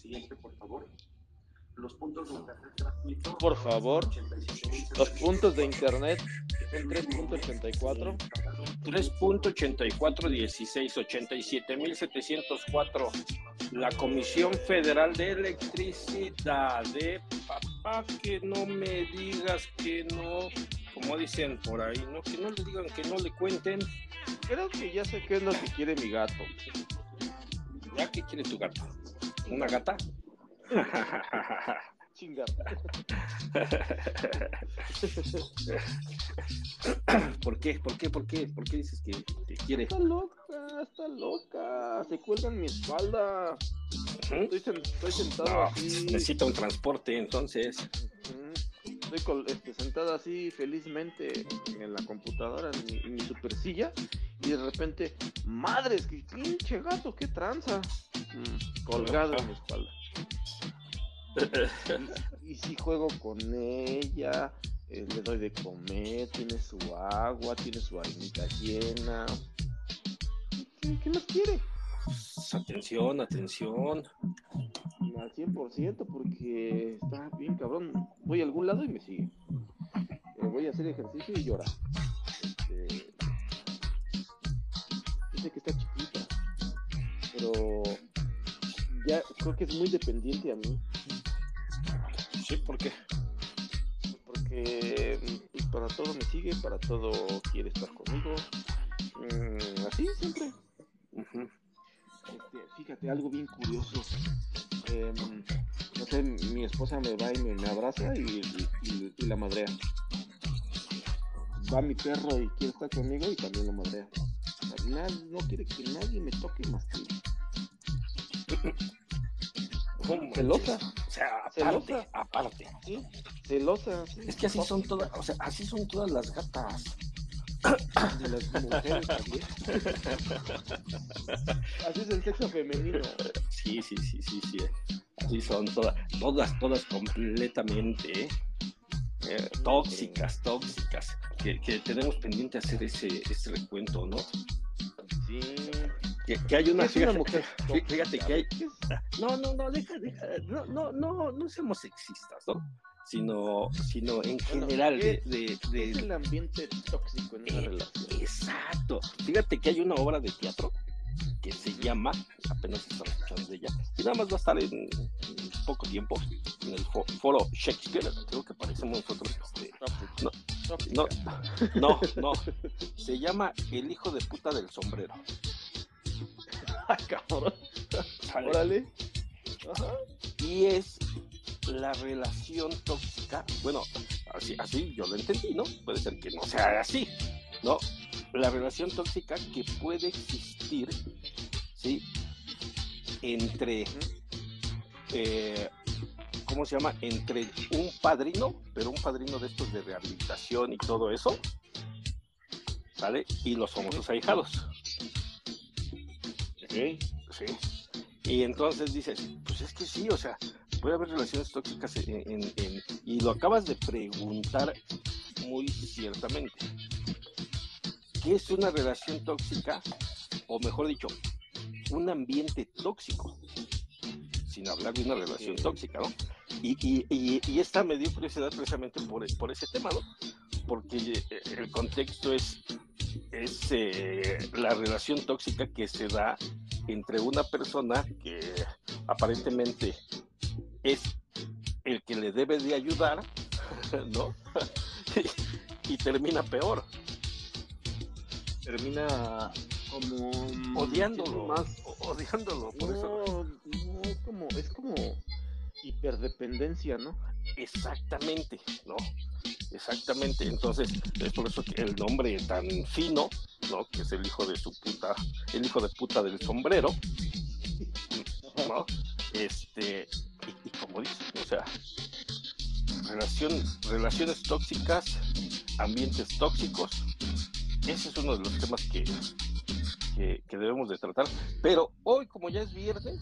Siguiente, por favor. Los puntos de internet gratuito. Por favor. Los puntos de internet en 3.84. 3.841687.704 la Comisión Federal de Electricidad de papá que no me digas que no como dicen por ahí no que no le digan que no le cuenten Creo que ya sé qué es lo que quiere mi gato. ya que quiere tu gato una gata Chingada. ¿Por qué? ¿Por qué? ¿Por qué? ¿Por qué dices que, que quiere? Está loca, está loca. Se cuelga en mi espalda. Estoy, sen- estoy sentado No, así. necesita un transporte entonces. Estoy col- este, sentado así felizmente en la computadora, en mi, en mi super silla, y de repente, madres, que pinche gato, qué tranza. Mm, colgado en mi espalda. Y, y si juego con ella, eh, le doy de comer, tiene su agua, tiene su harinita llena. ¿Qué, qué más quiere? Atención atención Al 100% porque está bien cabrón. Voy a algún lado y me sigue. Eh, voy a hacer ejercicio y llora. Este, Dice que está chiquita, pero ya creo que es muy dependiente a mí. sí ¿por qué? Porque pues, para todo me sigue, para todo quiere estar conmigo. Mm, así siempre. Ujú. Este, fíjate, algo bien curioso. Em, no sé, mi esposa me va y me, me abraza y, y- y- y la madrea. Va mi perro y quiere estar conmigo y también lo madrea. Na- no quiere que nadie me toque más que. Celosa. O sea, aparte, Celosa. aparte. ¿sí? Celosa. sí. Es que así son todas, o sea, así son todas las gatas. De las mujeres también. Así es el sexo femenino. Sí, sí, sí, sí, sí. Así son todas, todas, todas completamente. ¿eh? Eh, tóxicas, tóxicas. Que, que tenemos pendiente hacer ese, ese recuento, ¿no? Sí. Que, que hay una, es una fíjate, mujer fí- fíjate que hay, ¿Qué es? no, no, no, deja, deja, no, no, no, no seamos sexistas, ¿no? Sino, sino en Bueno, general de, ¿qué- de, ¿Qué de- es el ambiente tóxico en una Eh, relación? Exacto. Fíjate que hay una obra de teatro que se llama, apenas estamos escuchando de ella, y nada más va a estar en, en poco tiempo en el fo- foro Shakespeare, creo que parecemos nosotros. Este, no, no, no, no. Se llama El hijo de puta del sombrero. Cabrón. Órale. Ajá. Y es la relación tóxica, bueno, así, así yo lo entendí, ¿no? Puede ser que no sea así, ¿no? La relación tóxica que puede existir, ¿sí? Entre, eh, ¿cómo se llama? Entre un padrino, pero un padrino de estos de rehabilitación y todo eso, ¿sale? Y los famosos ahijados. Ok. Sí. Y entonces dices, pues es que sí, o sea, puede haber relaciones tóxicas en, en- en- y lo acabas de preguntar muy ciertamente. ¿Qué es una relación tóxica? O mejor dicho, un ambiente tóxico. Sin hablar de una relación Sí. tóxica, ¿no? Y, y- y- y esta me dio curiosidad precisamente por, por ese tema, ¿no? Porque eh, el contexto es, es eh, la relación tóxica que se da entre una persona que aparentemente es el que le debe de ayudar, ¿no? y, termina peor, Termina como. odiándolo, Más. odiándolo, por eso. No, no, es como, es como hiperdependencia, ¿no? Exactamente, ¿no? Exactamente, entonces es por eso que el nombre tan fino, Que es el hijo de su puta, el hijo de puta del sombrero, ¿no? Este, y, como dice, o sea, relación, relaciones tóxicas, ambientes tóxicos, ese es uno de los temas que, que, que debemos de tratar. Pero hoy, como ya es viernes,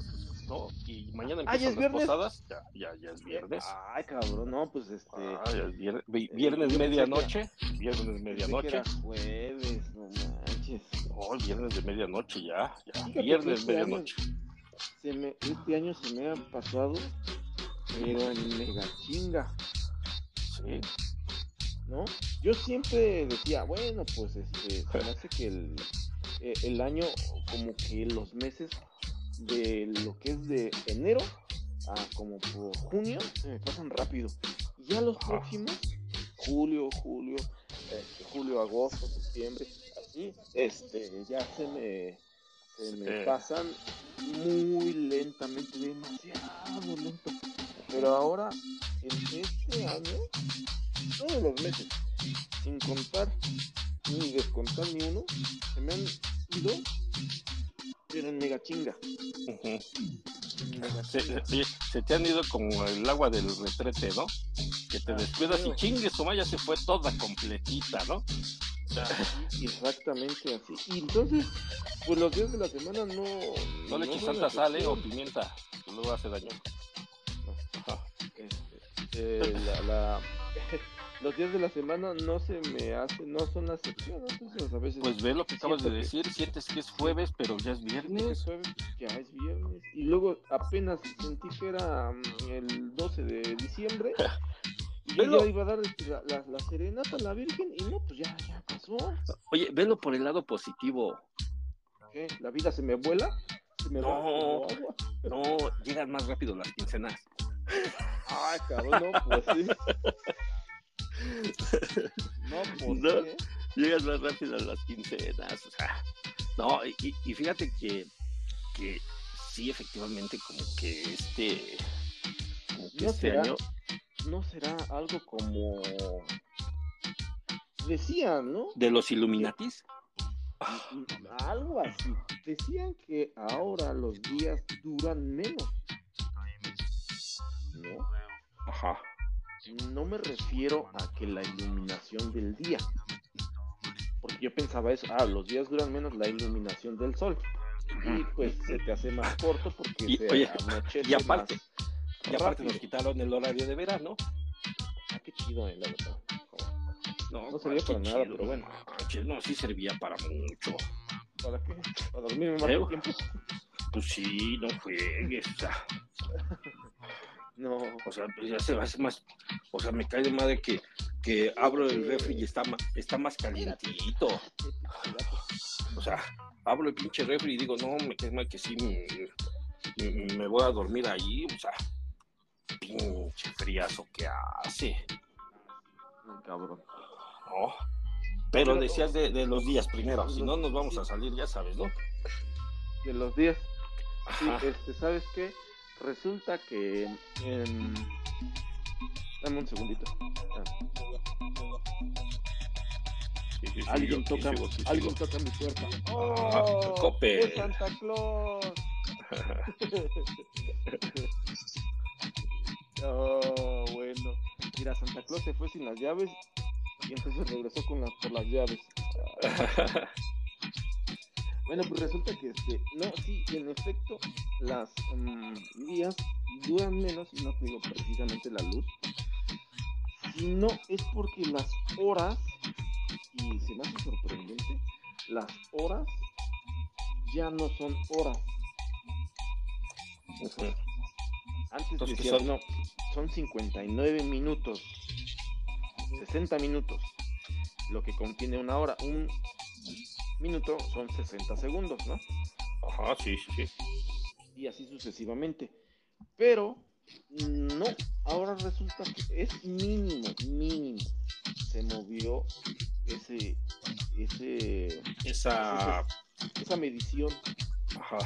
¿no? Y mañana Ah, ¿ya empiezan es las viernes? posadas, ya, ya, ya es viernes. Ay, cabrón, no, pues este. Ah, ya es eh, viernes medianoche, viernes medianoche. jueves, no manches. Oh, viernes de medianoche ya, ya, Fíjate viernes este año- medianoche. se me, este año se me ha pasado, pero en mega chinga, Sí. ¿no? Yo siempre decía, bueno, pues este, se me hace que el, eh, el año, como que los meses de lo que es de enero a como por junio, se me pasan rápido. Y ya los Ajá. próximos, julio, julio, este, julio, agosto, septiembre, así, este, ya se me, se me pasan muy lentamente, demasiado lento. Pero ahora, en este año, todos los meses, sin contar ni descontar ni uno, se me han ido, pero en mega chinga. Mega Se, chinga. se- se te han ido como el agua del retrete, ¿no? Que te Ah, descuidas y chingue su ya se fue toda completita, ¿no? Así, Exactamente así. Y entonces, pues los días de la semana no. No le tanta sal ¿eh? o pimienta, luego hace daño. Ajá. Este, eh, la- la- los días de la semana no se me hacen, no son la excepción. Entonces, a veces. Pues ve lo que acabas de que- decir, sientes que es jueves, pero ya es es viernes. jueves, ya es viernes. Y luego apenas sentí que era mm, el 12 de diciembre. Y yo ya iba a dar este, la, la- la serenata a la Virgen. Y no, pues ya, ya pasó. Oye, velo por el lado positivo. ¿Qué? ¿La vida se me vuela? ¿Se me No. No, llegan más rápido las quincenas. Ay, cabrón, no, pues sí. No, pues No. ¿eh? Llegan más rápido las quincenas. O sea, no, y, y- y fíjate que, que sí, efectivamente, como que este, como que ¿No este será? año, ¿No será algo como... Decían, ¿no? de los Illuminatis, Algo así. Decían que ahora los días duran menos. ¿No? ajá, No me refiero a que la iluminación del día. Porque yo pensaba eso, ah, los días duran menos la iluminación del sol. Y pues se te hace más corto porque Y, se oye, y aparte- más y aparte nos quitaron el horario de verano. Ah, qué chido, eh, la verdad. No, No servía para nada, chido, pero bueno. no sí servía para mucho. ¿Para qué? ¿Para dormirme más Creo. tiempo? Pues sí, no juegues, No. o sea, pues ya se hacer más, o sea, me cae de madre que, que abro el refri y está, está más calientito. O sea, abro el pinche refri y digo, no, me cae mal que sí, me, me- me voy a dormir ahí, o sea, pinche friazo que hace, Cabrón. ¿no? Pero decías de, de los días primero, si no nos vamos a salir, ya sabes, ¿no? De los días. Sí, este, ¿sabes qué? Resulta que. em, dame un segundito. Ah, Sí, sí, sí, alguien yo toca, alguien toca mi puerta. Ah, ¡Oh! Coppel. ¡Es Santa Claus! oh, bueno. Mira, Santa Claus se fue sin las llaves y entonces regresó con las, por las llaves. Bueno, pues resulta que este, no, sí, en efecto, las mm, días duran menos, y no te digo precisamente la luz, sino es porque las horas, y se me hace sorprendente, las horas ya no son horas. Antes Entonces, ¿qué decían, son? no, son 59 minutos, 60 minutos, lo que contiene una hora. Un minuto son 60 segundos, ¿no? Ajá, sí, sí, sí. y así sucesivamente. Pero no, ahora resulta que es mínimo, mínimo. Se movió ese, ese, Esa, esa medición ajá,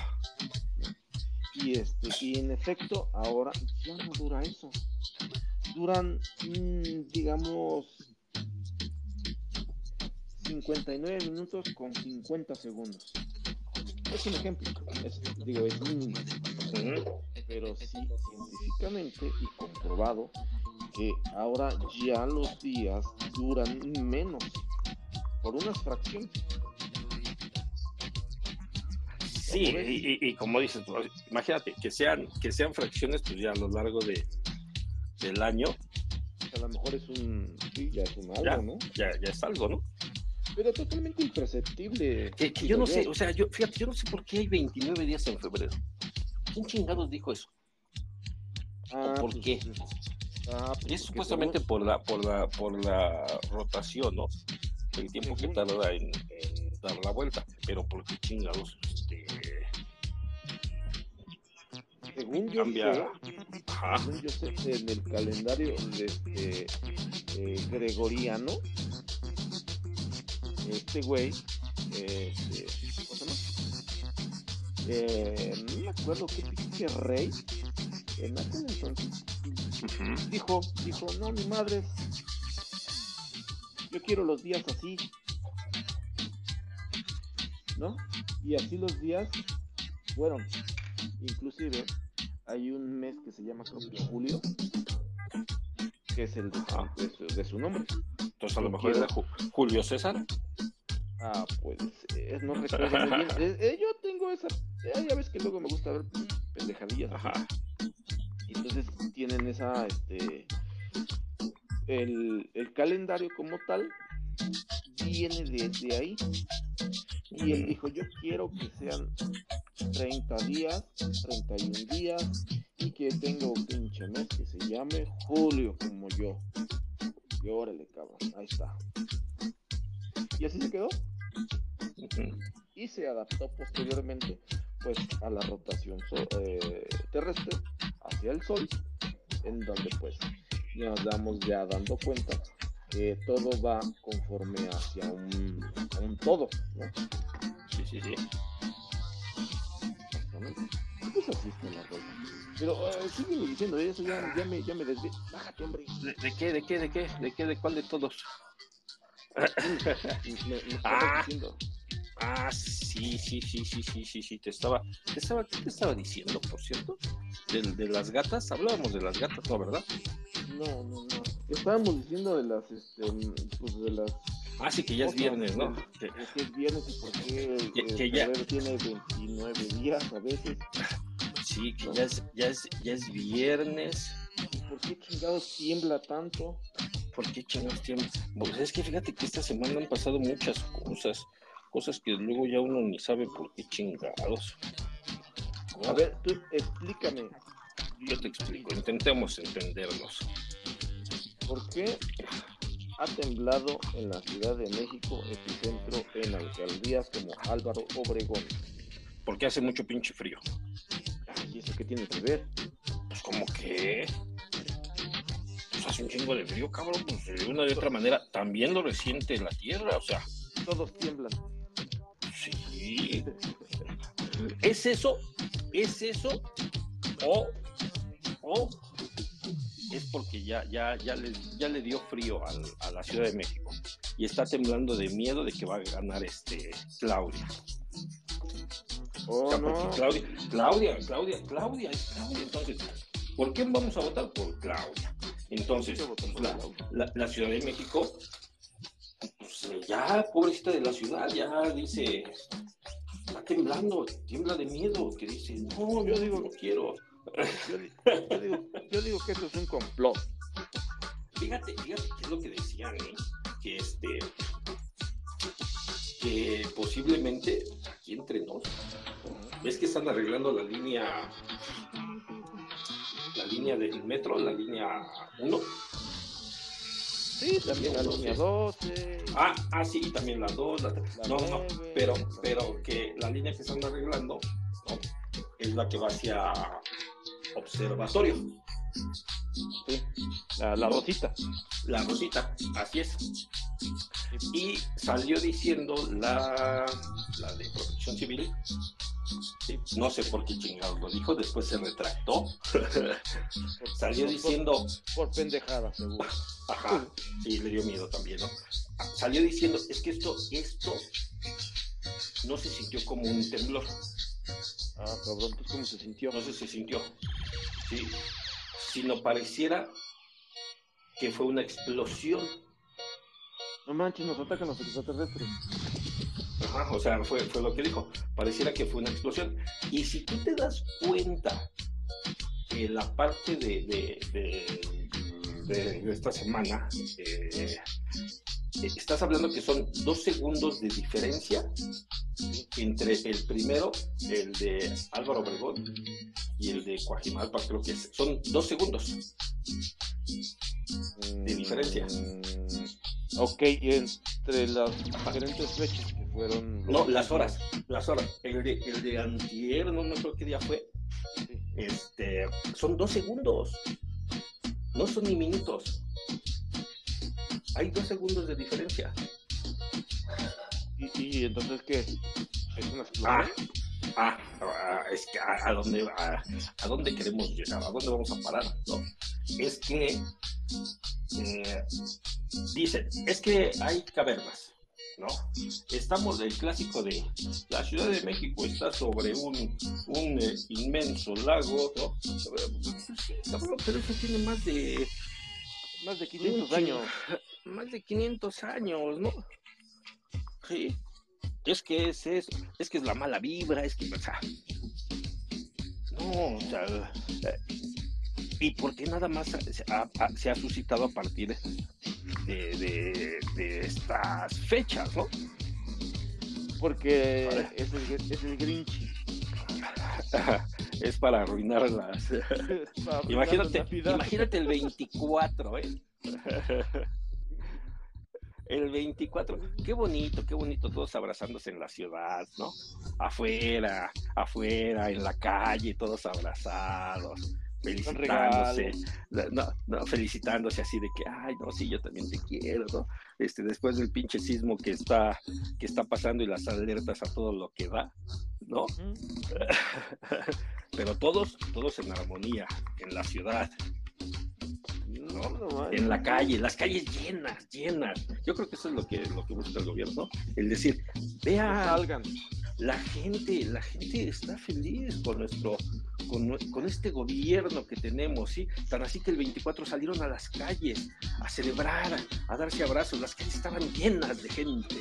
y este, y en efecto ahora ya no dura eso. Duran, mm, digamos, 59 minutos con 50 segundos. Es un ejemplo, es- digo, es mínimo. pero sí científicamente y comprobado que ahora ya los días duran menos por unas fracciones. Sí, y, y- y como dices, pues, imagínate que sean, que sean fracciones, pues ya a lo largo de, del año, A lo mejor es un, sí, ya es un algo, Ya. ¿no? ya, ya es algo, ¿no? Pero totalmente imperceptible. Que yo no sé, o sea, yo, fíjate, yo no sé por qué hay 29 días en febrero. ¿Quién chingados dijo eso? Ah, por pues, qué? ah, pues, Es porque supuestamente por la, por la, por la rotación, ¿no? El tiempo que tarda en, en dar la vuelta. Pero por qué chingados este, según yo cambia. sé, Ajá. según yo sé, en el calendario de este, eh, gregoriano, este güey, este, ¿cómo se llama? Eh, no me acuerdo qué pinche rey, en aquel entonces, dijo, dijo, no, mi madre, yo quiero los días así, ¿no? Y así los días fueron. Inclusive hay un mes que se llama creo que julio, que es el de, su- Ah. de su, de su nombre. Entonces a lo mejor era Ju- Julio César. Ah, pues eh, no recuerdo muy bien. Eh, eh, yo tengo esa, ya ves que luego me gusta ver pendejadillas. Ajá. Y entonces tienen esa, este, el, el calendario como tal viene desde ahí. Y él dijo, yo quiero que sean 30 días, 31 días, y que tenga un pinche mes que se llame Julio, como yo. Y órale, cabrón, ahí está. Y así se quedó. Y se adaptó posteriormente pues a la rotación so- eh, terrestre hacia el sol en donde pues nos damos ya dando cuenta que todo va conforme hacia un, todo ¿no? Sí, sí, sí. Pues así está la cosa pero eh, sígueme diciendo eso ya, ya me ya me desvié bájate hombre ¿De, de qué, de qué, de qué, de qué, de cuál de todos? Me, me estabas Ah. Ah, sí, sí, sí, sí, sí, sí, sí, te estaba, te estaba, ¿qué te estaba diciendo, por cierto? De las gatas, hablábamos de las gatas, ¿no, verdad? no no no estábamos diciendo de las este pues de las Ah, sí, que ya es viernes, ¿no? Que- Es que es viernes y por qué Que- que ya- febrero tiene 29 días a veces. sí, que ya es, ya es, ya es viernes. ¿Y ¿Por qué chingados tiembla tanto? ¿Por qué chingados tienen? Pues es que fíjate que esta semana han pasado muchas cosas, cosas que luego ya uno ni sabe por qué chingados. A ver, tú explícame, Yo te explico, intentemos entendernos. ¿por qué ha temblado en la Ciudad de México, epicentro en alcaldías como Álvaro Obregón? Porque hace mucho pinche frío. ¿Y eso qué tiene que ver? Pues como que pues hace un chingo de frío, cabrón. Pues de una de otra manera también lo resiente la tierra, o sea, Todos tiemblan. sí. ¿Es eso? ¿Es eso? O, o es porque ya, ya, ya, le, ya le dio frío al- a la Ciudad de México y está temblando de miedo de que va a ganar este Claudia. O Oh, sea, no. Claudia, Claudia, Claudia, Claudia, es Claudia. Entonces, ¿por qué vamos a votar por Claudia? Entonces, la, la- la Ciudad de México, pues ya, pobrecita de la ciudad, ya dice, está temblando, tiembla de miedo, que dice, no, yo digo, no quiero. Yo, di- yo digo, yo digo que eso es un complot. Fíjate, fíjate qué es lo que decían, ¿eh? que este, que posiblemente aquí entre nos, ves que están arreglando la línea, línea del metro, la línea 1. Sí, también la línea 12. Ah, ah, sí, y también la 2, la, la no, no, pero, pero que la línea que están arreglando ¿no? es la que va hacia observatorio, sí, la, la rosita. la rosita, así es. Y salió diciendo la, la de protección civil, no sé por qué chingados lo dijo, después se retractó, salió por- diciendo, Por pendejada, seguro. ajá, y le dio miedo también, ¿no? Salió diciendo, es que esto, esto no se sintió como un temblor. Ah, cabrón, ¿tú cómo se sintió? no sé si sintió, sí, sino pareciera que fue una explosión. No manches, nos atacan los extraterrestres. O sea, fue, fue lo que dijo. Pareciera que fue una explosión. Y si tú te das cuenta que la parte de, de, de- esta semana, eh, estás hablando que son dos segundos de diferencia entre el primero, el de Álvaro Obregón, y el de Coajimalpa, creo que son dos segundos. De diferencia. Ok, y entre las diferentes fechas que fueron. No, las horas, las horas. El de, el de antier, no me acuerdo qué día fue, Sí. este, son dos segundos. No son ni minutos. Hay dos segundos de diferencia. ¿Y, y entonces qué? ¿Es una Ah? Ah, ah, es que a, a dónde, a, a dónde queremos llegar, a dónde vamos a parar, ¿no? Es que eh, dicen, es que hay cavernas, ¿no? Estamos del clásico de la Ciudad de México está sobre un, un eh, inmenso lago, ¿no? Pero eso tiene más de Más de 500 un años. Más de 500 años, ¿no? Sí. Es que es eso, es que es la mala vibra, es que, o sea, no, o sea, eh, ¿y por qué nada más se ha, ha- se ha suscitado a partir de, de- de estas fechas, ¿no? Porque es el, es el Grinch. es para arruinar las... Para Imagínate, imagínate el 24, ¿eh? El 24, qué bonito, qué bonito, todos abrazándose en la ciudad, ¿no? Afuera, afuera, en la calle, todos abrazados, felicitándose, no, no, felicitándose así de que, ay, no, sí, yo también te quiero, ¿no? Este, después del pinche sismo que está, que está pasando y las alertas a todo lo que da, ¿no? Pero todos, todos en armonía, en la ciudad, No, no en la calle, las calles llenas, llenas. Yo creo que eso es lo que, lo que busca el gobierno, el decir, vea, salgan. la gente, la gente está feliz con nuestro, con, con este gobierno que tenemos, ¿sí? Tan así que el 24 salieron a las calles a celebrar, a darse abrazos, las calles estaban llenas de gente,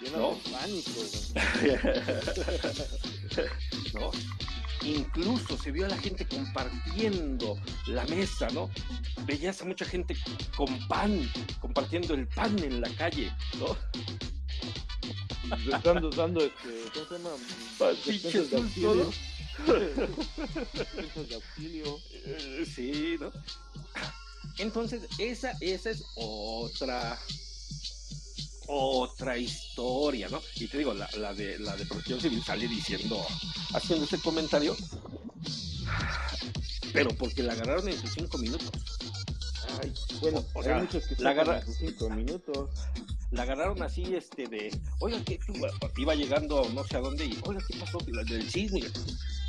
Lleno No. de pánico. ¿no? Incluso se vio a la gente compartiendo la mesa, ¿no? Veías a mucha gente con pan, compartiendo el pan en la calle, ¿no? Dando, dando este, ¿cómo se llama? Despensas de auxilio. de auxilio. Eh, Sí, ¿no? Entonces, esa, esa es otra otra historia, ¿no? Y te digo, la, la de la de protección civil sale diciendo, haciendo ese comentario, pero porque la agarraron en sus cinco minutos. Ay, bueno, O hay sea, muchos que la agarra- en sus cinco minutos. La agarraron así, este, de, oiga, que iba llegando no sé a dónde y, oiga, ¿qué pasó? La del sismo.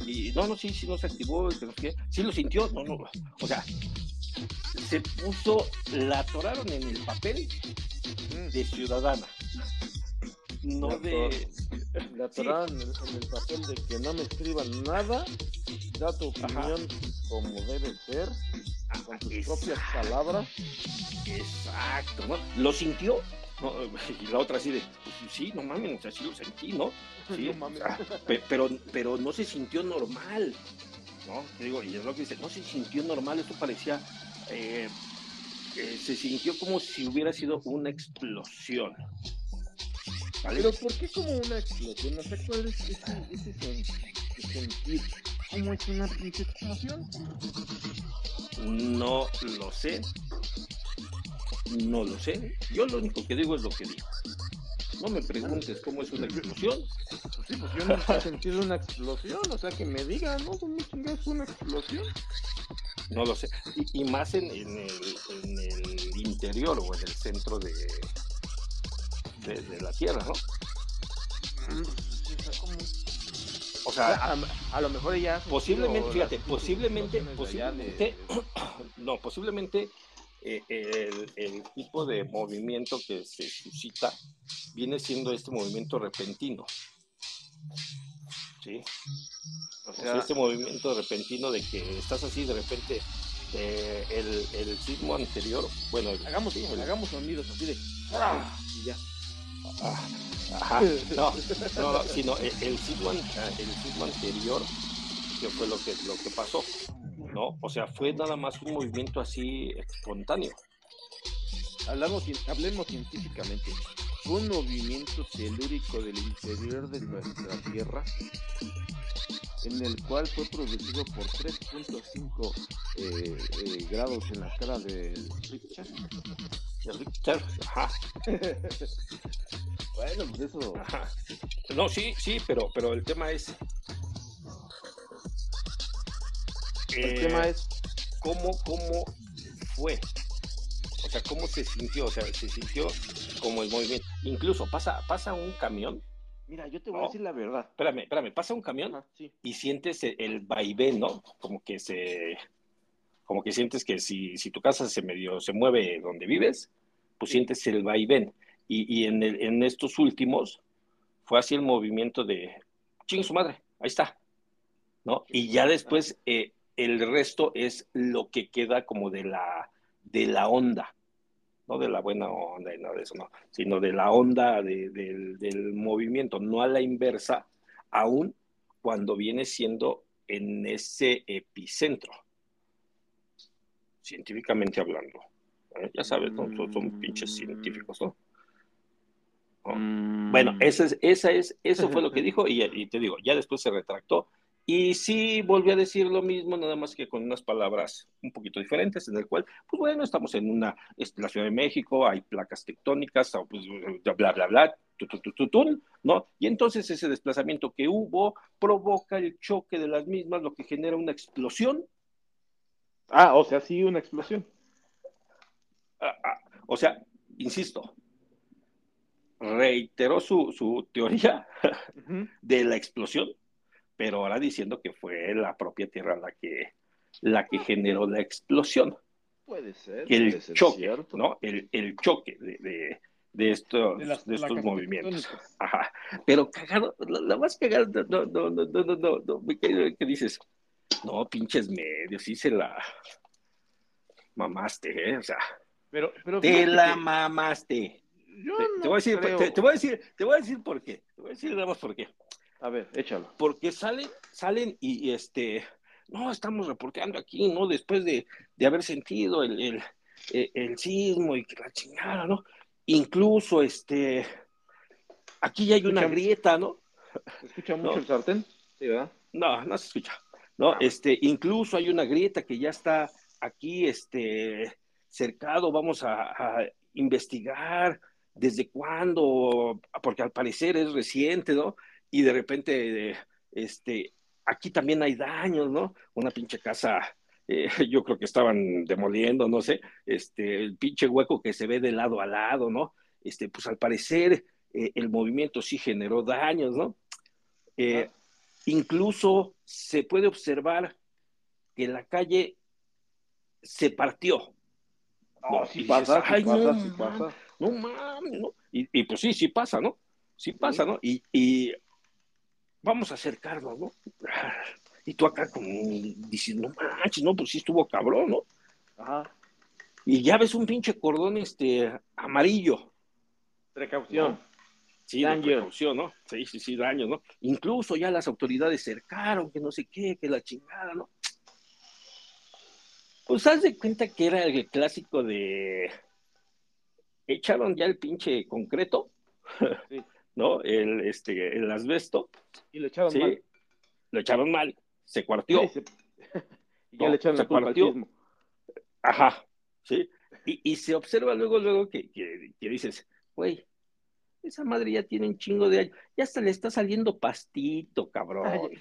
Y, no, no, sí, sí, no se activó, que no sé qué. sí lo sintió, no, no. O sea, se puso, la atoraron en el papel de ciudadana, no La de... La atoraron en, en el papel de que no me escriban nada, da tu Ajá. opinión como debe ser, con tus propias palabras. Exacto, ¿no? Lo sintió, ¿no? y la otra así de, pues, sí, no mames, o sea, sí lo sentí, ¿no? Sí, No mames. pero, pero no se sintió normal, ¿no? Te digo, y es lo que dice, no se sintió normal, esto parecía, eh, eh, se sintió como si hubiera sido una explosión. ¿Vale? Pero ¿por qué como una explosión? No sé cuál es ese, ese sen- ese sentir. ¿Cómo es una pinche explosión? No lo sé. No lo sé. Yo lo único que digo es lo que digo. No me preguntes cómo es una explosión. Pues sí, pues yo nunca he sentido una explosión, o sea que me digan, ¿no? ¿Cómo chingados una explosión? No lo sé. Y, y más en, en el, en el interior o en el centro de, de, de la Tierra, ¿no? Mm, o sea, sea, a, a lo mejor ya. posiblemente, fíjate, posiblemente, posiblemente, posiblemente. no, posiblemente eh, el, el tipo de movimiento que se suscita viene siendo este movimiento repentino. ¿Sí? O O sea, sea, este movimiento repentino de que estás así de repente, eh, el, el sismo anterior, bueno, el- hagamos, sí, hagamos sonidos así de. Ah. Y ya. ah, ajá, no, no, no, sino el, sismo, el sismo anterior, que fue lo que, lo que pasó, ¿no? O sea, fue nada más un movimiento así espontáneo. Hablamos, hablemos científicamente. fue un movimiento telúrico del interior de nuestra Tierra, en el cual fue producido por 3.5 eh, eh, grados en la escala de Richter. De Richter, ajá, Bueno, pues eso. ajá. No, sí, sí, pero, pero el tema es. El eh, tema es. cómo, cómo fue. O sea, cómo se sintió, o sea, se sintió como el movimiento. Incluso pasa, pasa un camión, Mira, yo te voy a decir la verdad. espérame, espérame, pasa un camión Ajá, sí. y sientes el, el vaivén, ¿no? Como que se, como que sientes que si, si tu casa se medio se mueve donde vives, pues Sí. sientes el vaivén. Y, y en, el- en estos últimos fue así el movimiento de, ching su madre, ahí está, ¿no? Y ya después eh, el resto es lo que queda como de la, de la onda, no de la buena onda y nada de eso, no, sino de la onda de- del, del movimiento, no a la inversa, aún cuando viene siendo en ese epicentro, científicamente hablando. ¿eh? Ya sabes, ¿no? Son, son pinches científicos, ¿no? ¿no? Mm, Bueno, esa es, esa es, eso fue lo que dijo y, y te digo, ya después se retractó y sí volvió a decir lo mismo, nada más que con unas palabras un poquito diferentes, en el cual, pues bueno, estamos en una, es la Ciudad de México, hay placas tectónicas, o, pues, bla, bla, bla, tu, tu, tu, tu, tun, ¿no? Y entonces ese desplazamiento que hubo provoca el choque de las mismas, lo que genera una explosión. Ah, o sea, sí, una explosión. Ah, ah, o sea, insisto, reiteró su, su teoría de la explosión, pero ahora diciendo que fue la propia Tierra la que, la que generó la explosión, Puede ser. que el puede ser choque, cierto. ¿no? El, el choque de, de, de estos, De las de estos movimientos. Ajá. Pero cagado, la, más cagada, no, no, no, no, no, no, no, me cae que dices, no, pinches medios, sí se la mamaste, ¿eh? O sea, Pero, pero te la que mamaste. yo Te, no te voy a decir, te, te voy a decir, te voy a decir por qué. Te voy a decir nada más por qué. A ver, échalo. porque salen, salen y, y, este, no, estamos reporteando aquí, ¿no? Después de, de haber sentido el, el, el- el sismo y que la chingada, ¿no? Incluso, este, aquí ya hay una grieta, ¿no? ¿Se escucha mucho No. el sartén? Sí, ¿verdad? No, no se escucha, ¿no? Ah. Este, incluso hay una grieta que ya está aquí, este, cercado, vamos a, a investigar desde cuándo, porque al parecer es reciente, ¿no? Y de repente, este, aquí también hay daños, ¿no? Una pinche casa, eh, yo creo que estaban demoliendo, no sé, este, el pinche hueco que se ve de lado a lado, ¿no? Este, pues al parecer eh, el movimiento sí generó daños, ¿no? Eh. Incluso se puede observar que la calle se partió. No, sí pasa, dices, sí "Ay, pasa, no sí pasa. No mames, ¿no? Y, y pues sí, sí pasa, ¿no? Sí pasa, ¿no? Y, y vamos a acercarnos, ¿no? Y tú acá como dices, no manches, no, pues sí estuvo cabrón, ¿no? Ajá. Y ya ves un pinche cordón este amarillo. Precaución. Sí, Daño. precaución, ¿no? Sí, sí, sí, daño, ¿no? Incluso ya las autoridades cercaron, que no sé qué, que la chingada, ¿no? Pues haz de cuenta que era el clásico de echaron ya el pinche concreto, Sí. ¿no? El este el asbesto, Y le echaron sí, mal. lo echaron mal, se cuartió, Sí, se- y ya No, le echaron se la culpa al partió. sismo. ajá, sí, y, y se observa luego, luego que, que, que dices, güey, esa madre ya tiene un chingo de años, ya hasta le está saliendo pastito, cabrón.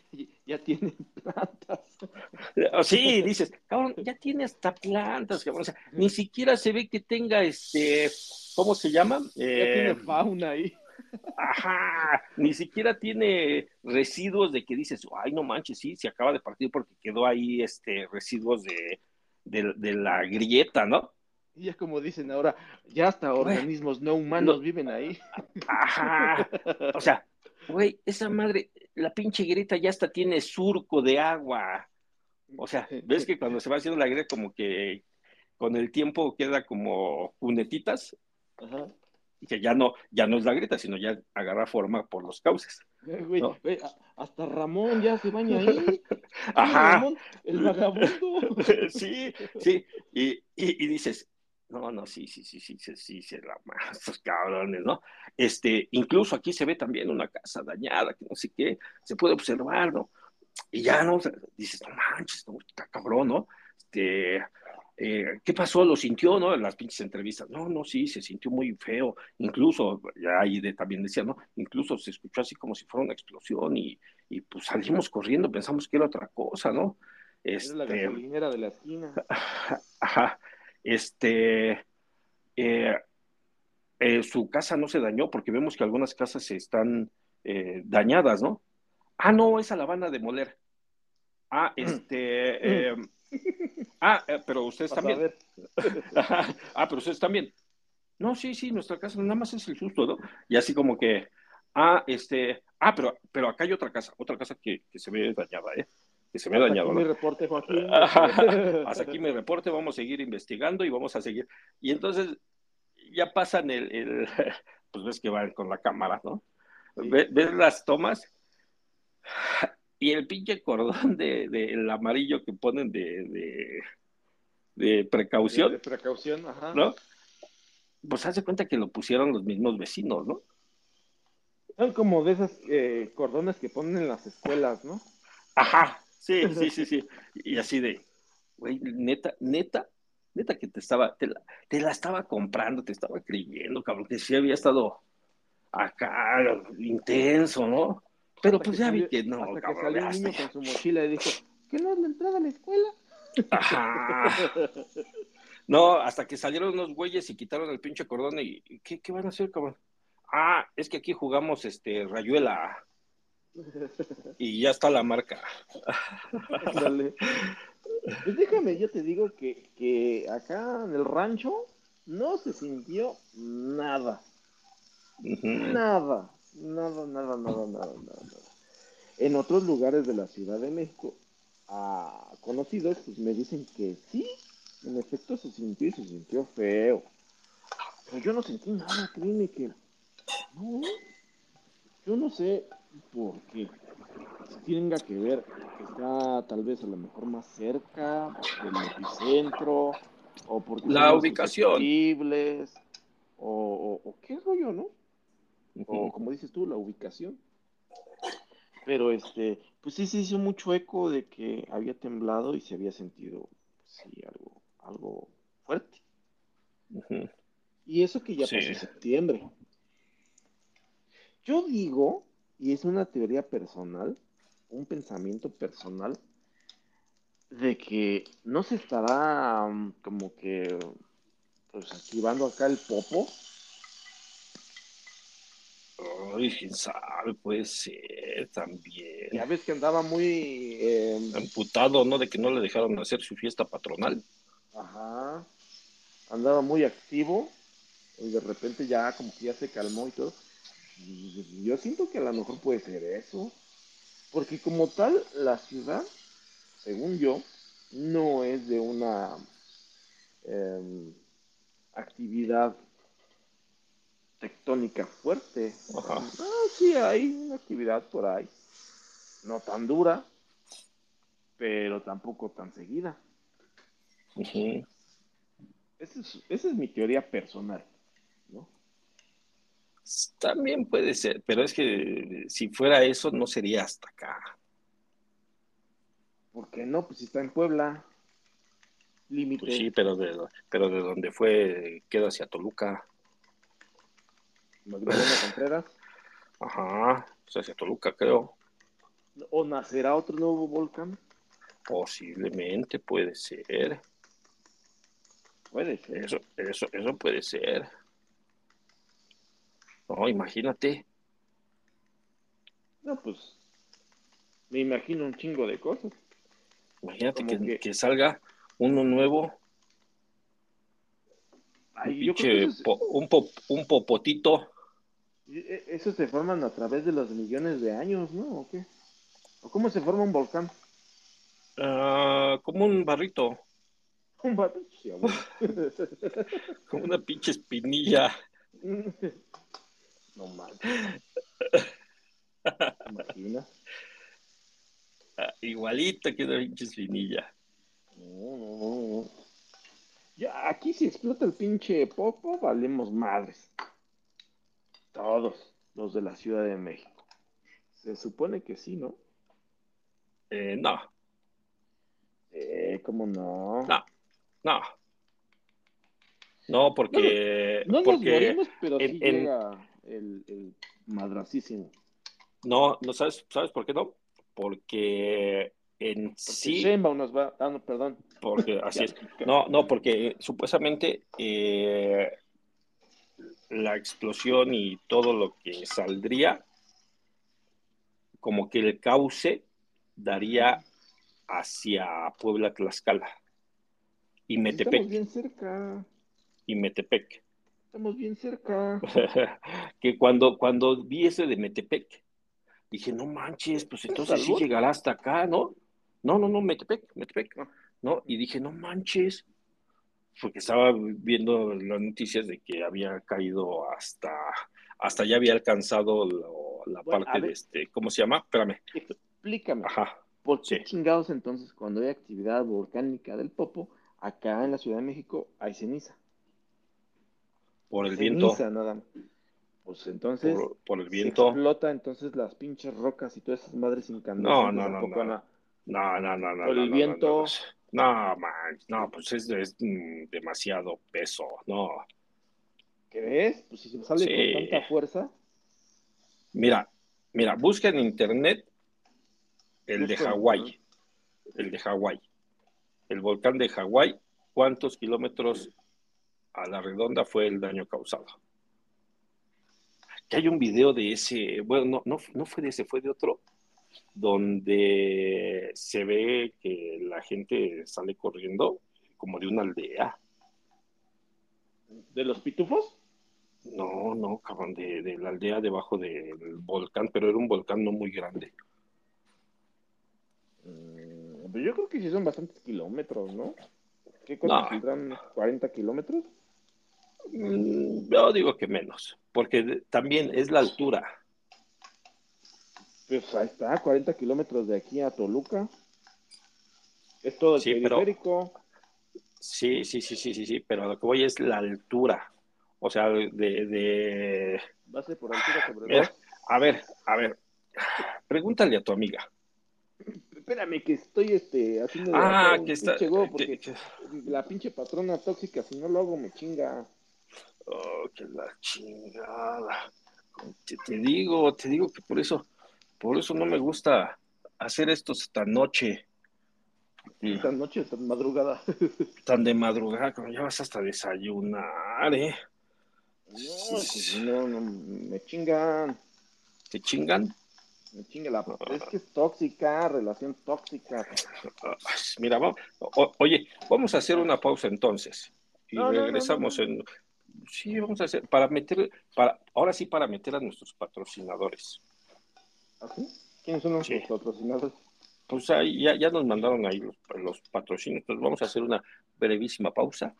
Ya, tienen plantas. Sí, dices, cabrón, ya tiene hasta plantas, cabrón. O sea, ni siquiera se ve que tenga este, ¿cómo se llama? Ya Eh, tiene fauna ahí. Ajá, ni siquiera tiene residuos de que dices, ay, no manches, sí, se acaba de partir porque quedó ahí este residuos de, de, de la grieta, ¿no? Y ya como dicen ahora, ya hasta organismos no humanos viven ahí. Ajá, o sea, güey, esa madre, la pinche grieta ya hasta tiene surco de agua. O sea, ves que cuando se va haciendo la grieta como que con el tiempo queda como cunetitas que ya no, ya no es la grieta, sino ya agarra forma por los cauces. Eh, güey, No. güey, a- hasta Ramón ya se baña ahí. Ajá. Ramón, el vagabundo. Sí, sí, y, y, y dices, No, no, sí, sí, sí, sí, sí, sí, se la estos cabrones, ¿no? Este, incluso aquí se ve también una casa dañada, que no sé qué, se puede observar, ¿no? Y ya, ¿no? Dices, no manches, no, está cabrón, ¿no? Este, eh, ¿qué pasó? ¿Lo sintió, no? En las pinches entrevistas. No, no, sí, se sintió muy feo. Incluso, ya ahí de, también decía, ¿no? Incluso se escuchó así como si fuera una explosión y, y pues salimos corriendo, pensamos que era otra cosa, ¿no? Este, la gasolinera de la esquina. Ajá. Este, eh, eh, su casa no se dañó porque vemos que algunas casas están eh, dañadas, ¿no? Ah, no, esa la van a demoler. Ah, mm. este. Mm. Ah, pero ustedes también. ah, pero ustedes también. No, sí, sí, nuestra casa nada más es el susto, ¿no? Y así como que, ah, este, ah, pero, pero acá hay otra casa, otra casa que, que se ve dañada, ¿eh? que se me ha dañado. Hasta aquí mi reporte, Joaquín. Hasta aquí mi reporte, vamos a seguir investigando y vamos a seguir. Y entonces ya pasan el, pues ves que van con la cámara, ¿no? Ves, las tomas y el pinche cordón del de, amarillo que ponen de, de, precaución. De, precaución, ajá. ¿No? Pues hace cuenta que lo pusieron los mismos vecinos, ¿no? Son como de esos eh, cordones que ponen en las escuelas, ¿no? Ajá, Sí, sí, sí, sí. Y así de, güey, neta, neta, neta que te estaba, te la, estaba comprando, te estaba creyendo, cabrón, que sí había estado acá intenso, ¿no? Pero pues ya vi que no, hasta Que salió un niño con su mochila y dijo, ¿qué no es la entrada a la escuela? Ajá. No, hasta que salieron unos güeyes y quitaron el pinche cordón y ¿qué, qué van a hacer, cabrón? Ah, es que aquí jugamos este rayuela. Y ya está la marca. Dale. Pues déjame, yo te digo que, que acá en el rancho no se sintió nada. Nada, nada, nada, nada, nada, nada. En otros lugares de la Ciudad de México, a conocidos, pues me dicen que sí, en efecto se sintió y se sintió feo. Pero yo no sentí nada, créeme que. No, yo no sé, porque tenga que ver que está tal vez a lo mejor más cerca del epicentro o porque la ubicación o, o, qué rollo, ¿no? O como dices tú, la ubicación. Pero este, pues sí se hizo mucho eco de que había temblado y se había sentido sí, algo, algo fuerte. Y eso que ya pasó en septiembre. Yo digo y es una teoría personal, un pensamiento personal, de que no se estará um, como que pues activando acá el popo. Ay, quién sabe, puede ser también. Ya ves que andaba muy eh, amputado, ¿no? De que no le dejaron hacer su fiesta patronal. Ajá. Andaba muy activo y de repente ya como que ya se calmó y todo. Yo siento que a lo mejor puede ser eso. Porque como tal, la ciudad, según yo, no es de una em, actividad tectónica fuerte. Ah, sí, hay una actividad por ahí. No tan dura, pero tampoco tan seguida. esa es mi teoría personal. También puede ser, pero es que si fuera eso, no sería hasta acá. ¿Por qué no? Pues está en Puebla. Límite. Pues sí, pero de, pero de donde fue, queda hacia Toluca. Magdalena Contreras. Ajá, pues hacia Toluca, creo. ¿O nacerá otro nuevo volcán? Posiblemente, puede ser. Puede ser. Eso, eso, eso puede ser. No, imagínate. No, pues me imagino un chingo de cosas. Imagínate que, salga uno nuevo. un, un, popotito. E, Esos se forman a través de los millones de años, ¿no? ¿O qué? ¿O cómo se forma un volcán? Ah, como un barrito. Un barrito, como una pinche espinilla. No mames. Imagina. Ah, igualito que una pinche espinilla. No, no, no. Ya, aquí si explota el pinche popo, valemos madres. Todos los de la Ciudad de México. Se supone que sí, ¿no? Eh, no, Eh, ¿cómo no? no, no. No, porque, No nos porque morimos, pero en- sí en- llega el, el madracísimo. no, no sabes, ¿sabes por qué no? Porque en Porque sí, nos va... Ah, no, perdón. porque así es. No, no, porque supuestamente eh, la explosión y todo lo que saldría, como que el cauce daría hacia Puebla, Tlaxcala y Estamos Metepec, bien cerca. y Metepec. Estamos bien cerca. que cuando, cuando vi ese de Metepec, dije, no manches, pues entonces sí llegará hasta acá, ¿no? No, no, no, Metepec, Metepec. ¿no? Y dije, no manches, porque estaba viendo las noticias de que había caído hasta, hasta ya había alcanzado lo- la Bueno, parte de este, ¿cómo se llama? Espérame, Explícame. ajá, ¿Por qué Sí. chingados entonces cuando hay actividad volcánica del Popo, acá en la Ciudad de México hay ceniza? por el viento, Ceniza nada más. Pues entonces, por, por el viento. explota entonces las pinches rocas y todas esas madres incandescentes. No, no, no, no. No, no, no, no. Por el viento. No, no, man, no, pues es, es, mm, demasiado peso, no. ¿Crees? Pues si se sale Sí. con tanta fuerza. Mira, mira, busca en internet el de Hawái, el de Hawái, el volcán de Hawái, ¿cuántos kilómetros a la redonda fue el daño causado? Que hay un video de ese, bueno, no, no, no fue de ese, fue de otro, donde se ve que la gente sale corriendo como de una aldea. ¿De los pitufos? No, no, cabrón, de, de la aldea debajo del volcán, pero era un volcán no muy grande. Mm, pues yo creo que sí son bastantes kilómetros, ¿no? ¿Qué cuánto No. tendrán? ¿40 kilómetros? Mm, Yo digo que menos, porque también es la altura. Pues ahí está, 40 kilómetros de aquí a Toluca. Es todo el Sí, pero- periférico. Sí, sí, sí, sí, sí, sí, pero a lo que voy es la altura. O sea, de, de... Va a ser por altura sobre Mira, dos. a ver, a ver, pregúntale a tu amiga. Espérame, que estoy este, haciendo Ah, que está... porque que- la pinche patrona tóxica, si no lo hago, me chinga. Oh, que la chingada. Te, te digo, te digo que por eso, por eso no me gusta hacer esto esta noche, Esta noche, esta madrugada. tan de madrugada, como ya vas hasta desayunar, ¿eh? No, pues, no, no, me chingan. ¿Te chingan? Me chinga la. Es que es tóxica, relación tóxica. Ah, Mira, va- o- oye, vamos a hacer una pausa entonces y No, no, no, regresamos no, en. Sí, vamos a hacer para meter, para ahora sí para meter a nuestros patrocinadores. ¿Así? ¿Quiénes son los Sí. patrocinadores? Pues ahí ya, ya nos mandaron ahí los, los patrocinios, entonces vamos a hacer una brevísima pausa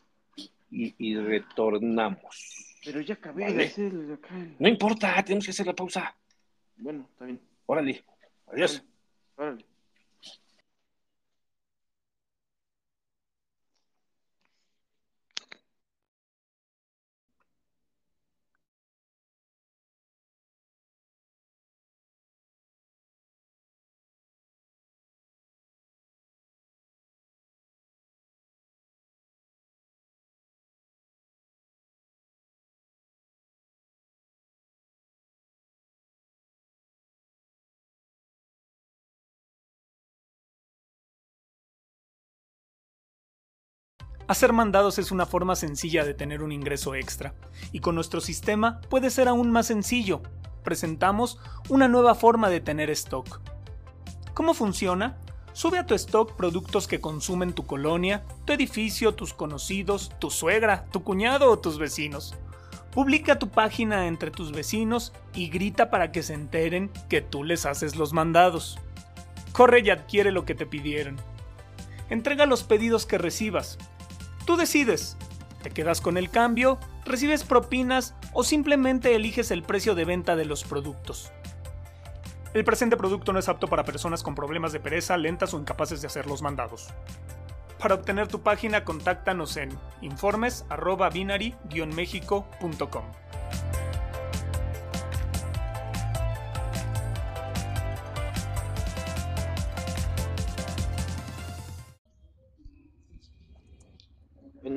y, y retornamos. Pero ya acabé Vale. de hacer el- acá No importa, tenemos que hacer la pausa. Bueno, está bien. Órale, adiós. Órale. Hacer mandados es una forma sencilla de tener un ingreso extra, y con nuestro sistema puede ser aún más sencillo. Presentamos una nueva forma de tener stock. ¿Cómo funciona? Sube a tu stock productos que consumen tu colonia, tu edificio, tus conocidos, tu suegra, tu cuñado o tus vecinos. Publica tu página entre tus vecinos y grita para que se enteren que tú les haces los mandados. Corre y adquiere lo que te pidieron. Entrega los pedidos que recibas. Tú decides. ¿Te quedas con el cambio? ¿Recibes propinas o simplemente eliges el precio de venta de los productos? El presente producto no es apto para personas con problemas de pereza, lentas o incapaces de hacer los mandados. Para obtener tu página, contáctanos en informes.binary-mexico.com.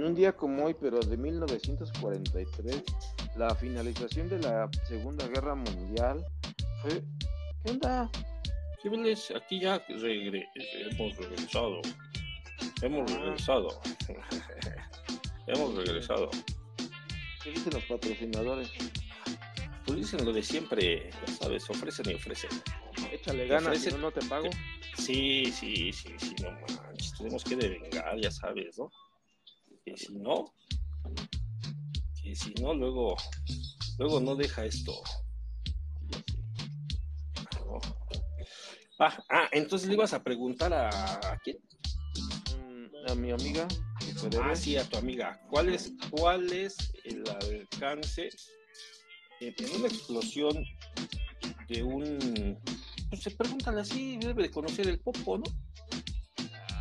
En un día como hoy, pero de 1943, la finalización de la Segunda Guerra Mundial fue... ¿Qué onda? Civiles, aquí ya regre- hemos regresado. Hemos regresado. hemos regresado. ¿Qué dicen los patrocinadores? Pues dicen lo de siempre, ya sabes, ofrecen y ofrecen. Échale ganas, si no, no te pago. Sí, sí, sí, sí, no manches, tenemos que devengar, ya sabes, ¿no? Que si no, que si no, luego, luego no deja esto. ¿no? Ah, ah, entonces le ibas a preguntar a, ¿a quién? Mm, A mi amiga. Ah, sí, a tu amiga. ¿Cuál es, cuál es el alcance en, una explosión de un... Pues se pregúntale así, debe de conocer el popo, ¿no?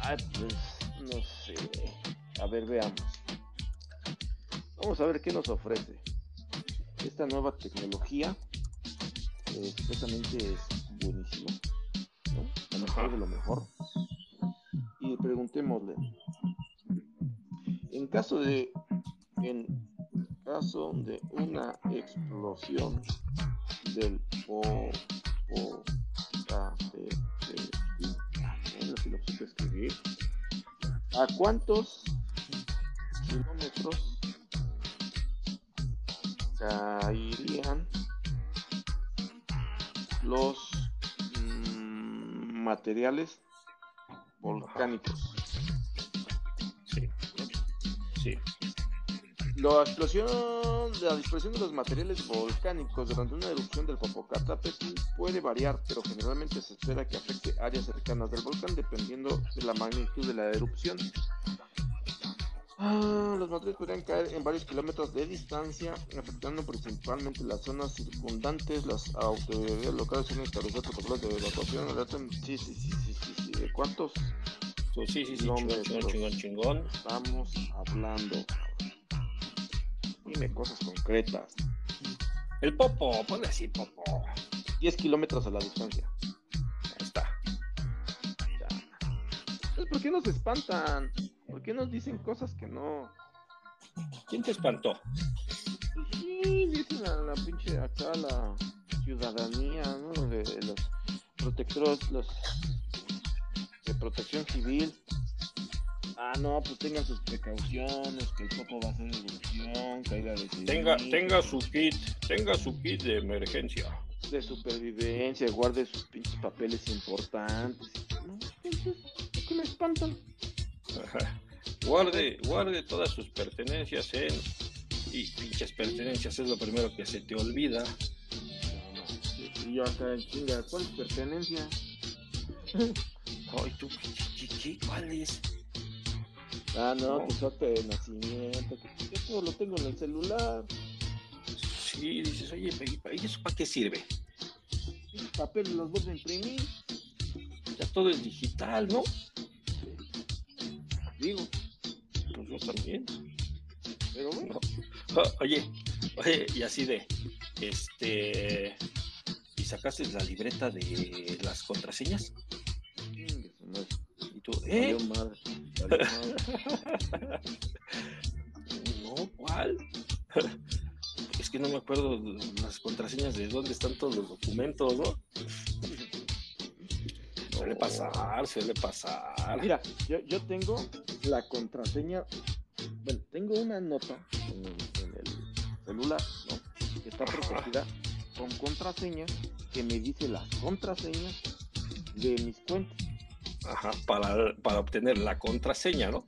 Ay, pues, no sé. A ver, veamos. Vamos a ver qué nos ofrece. Esta nueva tecnología eh, supuestamente es buenísima, ¿no? Lo mejor lo mejor. Y preguntémosle. En caso de, en caso de una explosión del popo, bueno, si lo supe escribir. ¿A cuántos kilómetros caerían los mm, materiales volcánicos? Sí. Sí. La explosión, la dispersión de los materiales volcánicos durante una erupción del Popocatépetl puede variar, pero generalmente se espera que afecte áreas cercanas del volcán dependiendo de la magnitud de la erupción. Ah, los materiales podrían caer en varios kilómetros de distancia, afectando principalmente las zonas circundantes. Las autoridades locales suelen establecer protocolos de evacuación. Sí, sí, sí, sí, sí, sí. ¿De cuántos Pues sí, sí, sí, chingón, chingón, chingón, estamos hablando? Dime cosas concretas. El popo, ponle así, popo. 10 kilómetros a la distancia. Ahí está. Ya. Entonces, ¿Por qué nos espantan? ¿Por qué nos dicen cosas que no? ¿Quién te espantó? Pues sí, dicen a la pinche acá la ciudadanía, ¿no? De, de los protectores, los de protección civil. Ah, no, pues tengan sus precauciones, que el popo va a hacer erupción, caiga de Tenga, tenga su kit, tenga su kit de emergencia. de supervivencia, guarde sus pinches papeles importantes. No, entonces, ¿por qué me espantan? Guarde, guarde todas sus pertenencias en. Y pinches pertenencias es lo primero que se te olvida. Y yo acá en chinga, ¿cuál es pertenencia? Ay, tú, ¿qué, qué, qué? ¿Cuál es? Ah, no, que acta de nacimiento, que yo todo lo tengo en el celular. Sí, dices, oye, ¿y eso para qué sirve? Papeles los vuelvo a imprimir. Ya todo es digital, ¿no? Digo, Pues yo también. pero bueno. No. Ah, Oye, oye, y así de, este, ¿y sacaste la libreta de las contraseñas? Y tú, ¿eh? Valió madre, valió madre. No, ¿cuál? Es que no me acuerdo las contraseñas de dónde están todos los documentos, ¿no? Suele pasar, suele pasar. Mira, yo, yo tengo la contraseña. Bueno, tengo una nota en el, en el celular, ¿no? Que está protegida con contraseña que me dice las contraseñas de mis cuentas. Ajá, para, para obtener la contraseña, ¿no?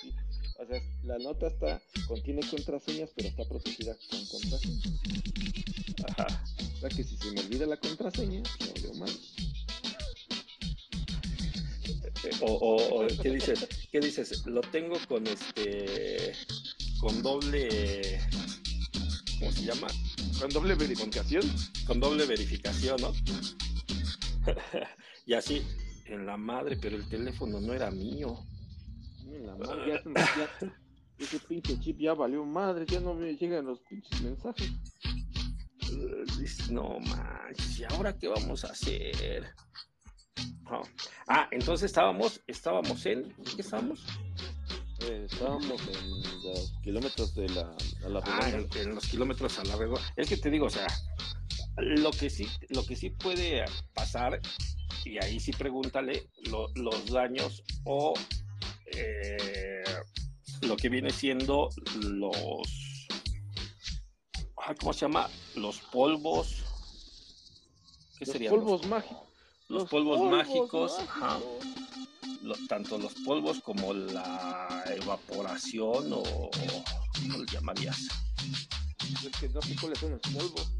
Sí. O sea, la nota está, contiene contraseñas, pero está protegida con contraseña. Ajá. O sea que si se me olvida la contraseña, no veo mal. O, o- o, ¿qué dices? ¿Qué dices? Lo tengo con este, con doble, ¿cómo se llama? Con doble verificación. Con doble verificación, ¿no? y así, en la madre, pero el teléfono no era mío. Ni la madre, ya, se me- ya- ese pinche chip ya valió madre, ya no me llegan los pinches mensajes. Eh, No manches, ¿y ahora qué vamos a hacer? Ah, Ah, entonces estábamos, estábamos en, ¿qué estábamos? Eh, estábamos en los kilómetros de la, a la Ah, en, en los kilómetros a la redonda. Es que te digo, o sea, lo que sí, lo que sí puede pasar, y ahí sí pregúntale lo- los daños o eh, lo que viene siendo los, ah, ¿cómo se llama? Los polvos. ¿Qué Los serían? polvos mágicos. Los polvos mágicos, ajá. Lo- tanto los polvos como la evaporación o ¿cómo le llamarías? Es que no sé cuáles son los polvos.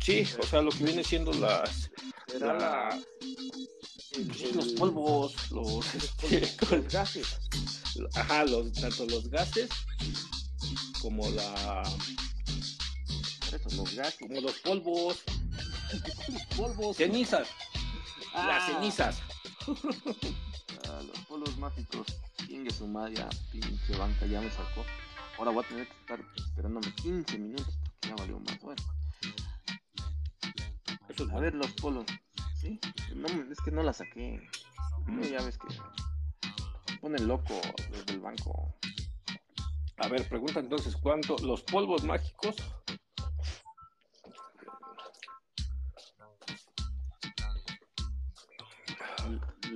Sí, o sea, lo que viene siendo las Será la- la, el- pues los polvos, los este, los gases. ajá, los tanto los gases como la Eso, los gases. como los polvos, Los polvos. cenizas, Ah. las cenizas. Ah, los polvos mágicos. Chingue su madre, pinche banca, ya me sacó. Ahora voy a tener que estar esperándome 15 minutos porque ya valió más. Bueno, Eso es a bueno. ver los polvos. ¿Sí? No, es que no la saqué. No, ya ves que me pone loco desde el banco. A ver, pregunta entonces, ¿cuánto los polvos mágicos?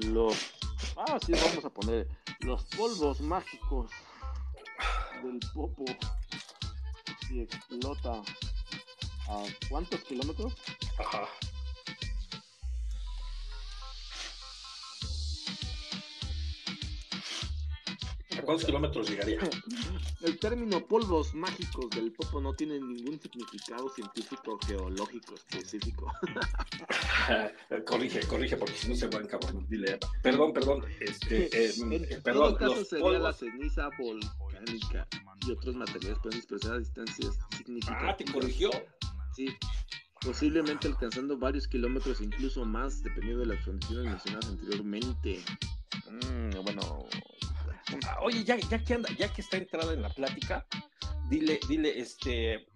Los. Ah, sí, vamos a poner los polvos mágicos del Popo. Si explota. ¿A cuántos kilómetros? Ajá. Cuántos kilómetros llegaría? El término polvos mágicos del Popo no tiene ningún significado científico o geológico específico. corrige, corrige, porque si no se van cabrón. Dile, perdón, perdón, este, eh, En perdón, todo caso los sería la polvos. ceniza volcánica y otros materiales pueden dispersar a distancias Ah, te significativas. corrigió. Sí, posiblemente alcanzando varios kilómetros incluso más, dependiendo de las condiciones mencionadas anteriormente. Mm, bueno, Oye, ya, ya que anda, ya que está entrada en la plática, dile, dile, este,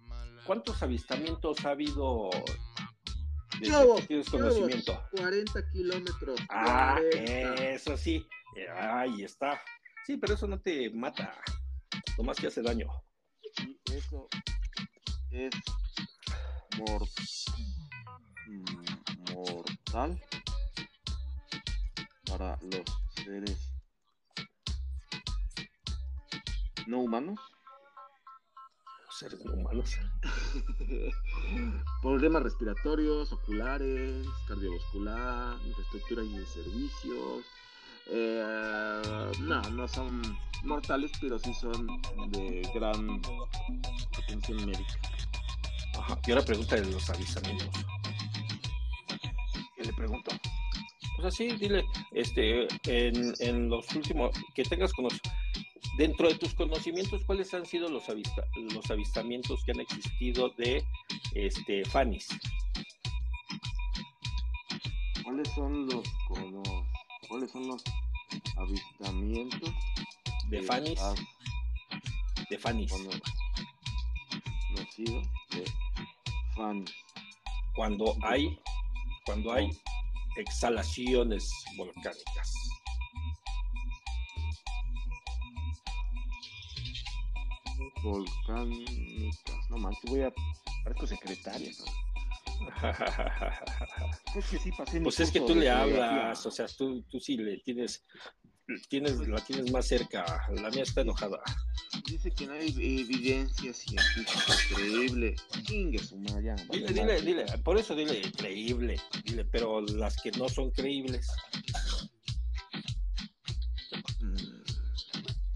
¿cuántos avistamientos ha habido desde Chavos, que tienes conocimiento? 40 kilómetros. Ah, 40. eso sí. Eh, Ahí está. Sí, pero eso no te mata. Nomás que hace daño. Eso es mor- mm, mortal para los seres no humanos. Seres no humanos. Problemas respiratorios, oculares, cardiovascular, infraestructura y de servicios. Eh, no, no son mortales, pero sí son de gran atención médica. Ajá. Y ahora pregunta de los avistamientos. ¿Qué le pregunto? Pues así, dile, este, en, en los últimos, que tengas conocimiento, dentro de tus conocimientos, ¿cuáles han sido los, avista- los avistamientos que han existido de este, Fanis? ¿Cuáles son los, cuáles son los avistamientos De que Fanis, has de Fanis, conocido de Fanis? cuando hay, cuando hay exhalaciones volcánicas. Volcánicas. No manches, voy a. Parezco secretaria. ¿no? Es que sí pasé mi Pues es que tú le hablas, o sea, tú, tú sí le tienes, tienes, la tienes más cerca, la mía está enojada. Dice que no hay evidencia científica creíble. Chingue su madre, Dile, dile, dile, por eso dile creíble, dile, pero las que no son creíbles, Mm,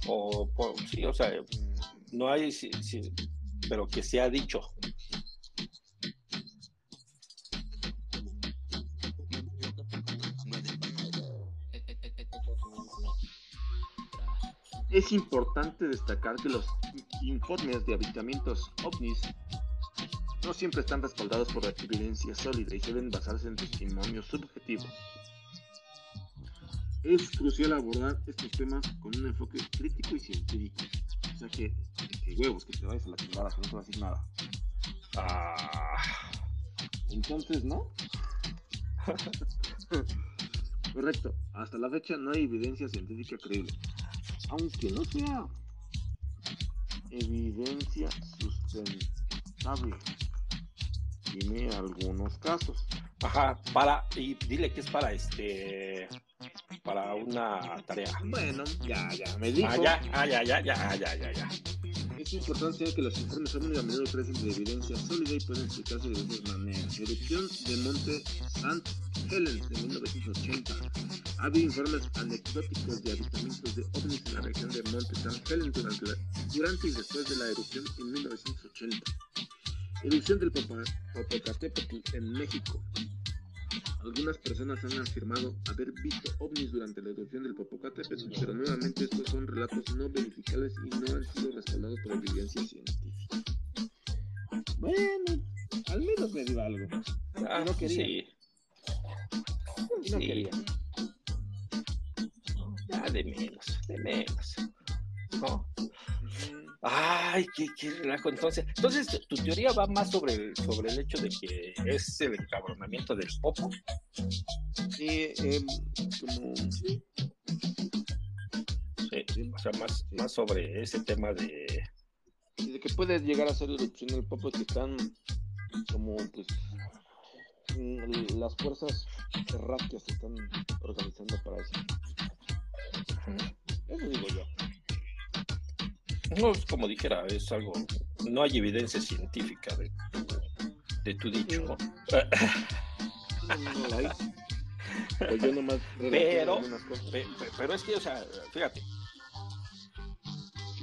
o por- sí, o sea, no hay, sí, pero que se ha dicho. Es importante destacar que los informes de avistamientos ovnis no siempre están respaldados por evidencia sólida y suelen basarse en testimonios subjetivos. es crucial abordar estos temas con un enfoque crítico y científico. O sea que, que huevos, que te vayas a la chingada, que no te va a decir nada. Ah, Entonces, ¿no? Correcto. Hasta la fecha no hay evidencia científica creíble. Aunque no sea evidencia sustentable. Tiene algunos casos. ajá, para, y dile que es para este, para una tarea. Bueno, ya, ya, me dijo. Ah, ya, ah, ya, ya, ya, ya, ya, ya. Es importante que los informes son muy a menudo carecen de evidencia sólida y pueden explicarse de diversas maneras. Erupción de Monte St. Helens de 1980. Ha habido informes anecdóticos de avistamientos de ovnis en la región de Monte St. Helens durante, la- durante y después de la erupción en 1980. Erupción del Popocatépetl en México. Algunas personas han afirmado haber visto ovnis durante la erupción del Popocatépetl, pero nuevamente estos son relatos no verificables y no han sido respaldados por evidencia científica. Bueno, al menos me dio algo. Ah, no quería. Sí. Y no Sí. quería. Ya, de menos, de menos. ¿No? Ay, qué, qué relajo. Entonces, entonces tu, tu teoría va más sobre el, sobre el hecho de que es el encabronamiento del popo. Sí, em, como... Sí, o sea, más, más sobre ese tema de. y de que puede llegar a ser erupción del Popo que están como pues mm, las fuerzas terráqueas se están organizando para eso. Eso digo yo. No, es como dijera, es algo. No hay evidencia científica de, de tu dicho, ¿no? No, no la hay. Pues yo nomás Pero- algunas cosas. Pe- pe- Pero es que, o sea, fíjate,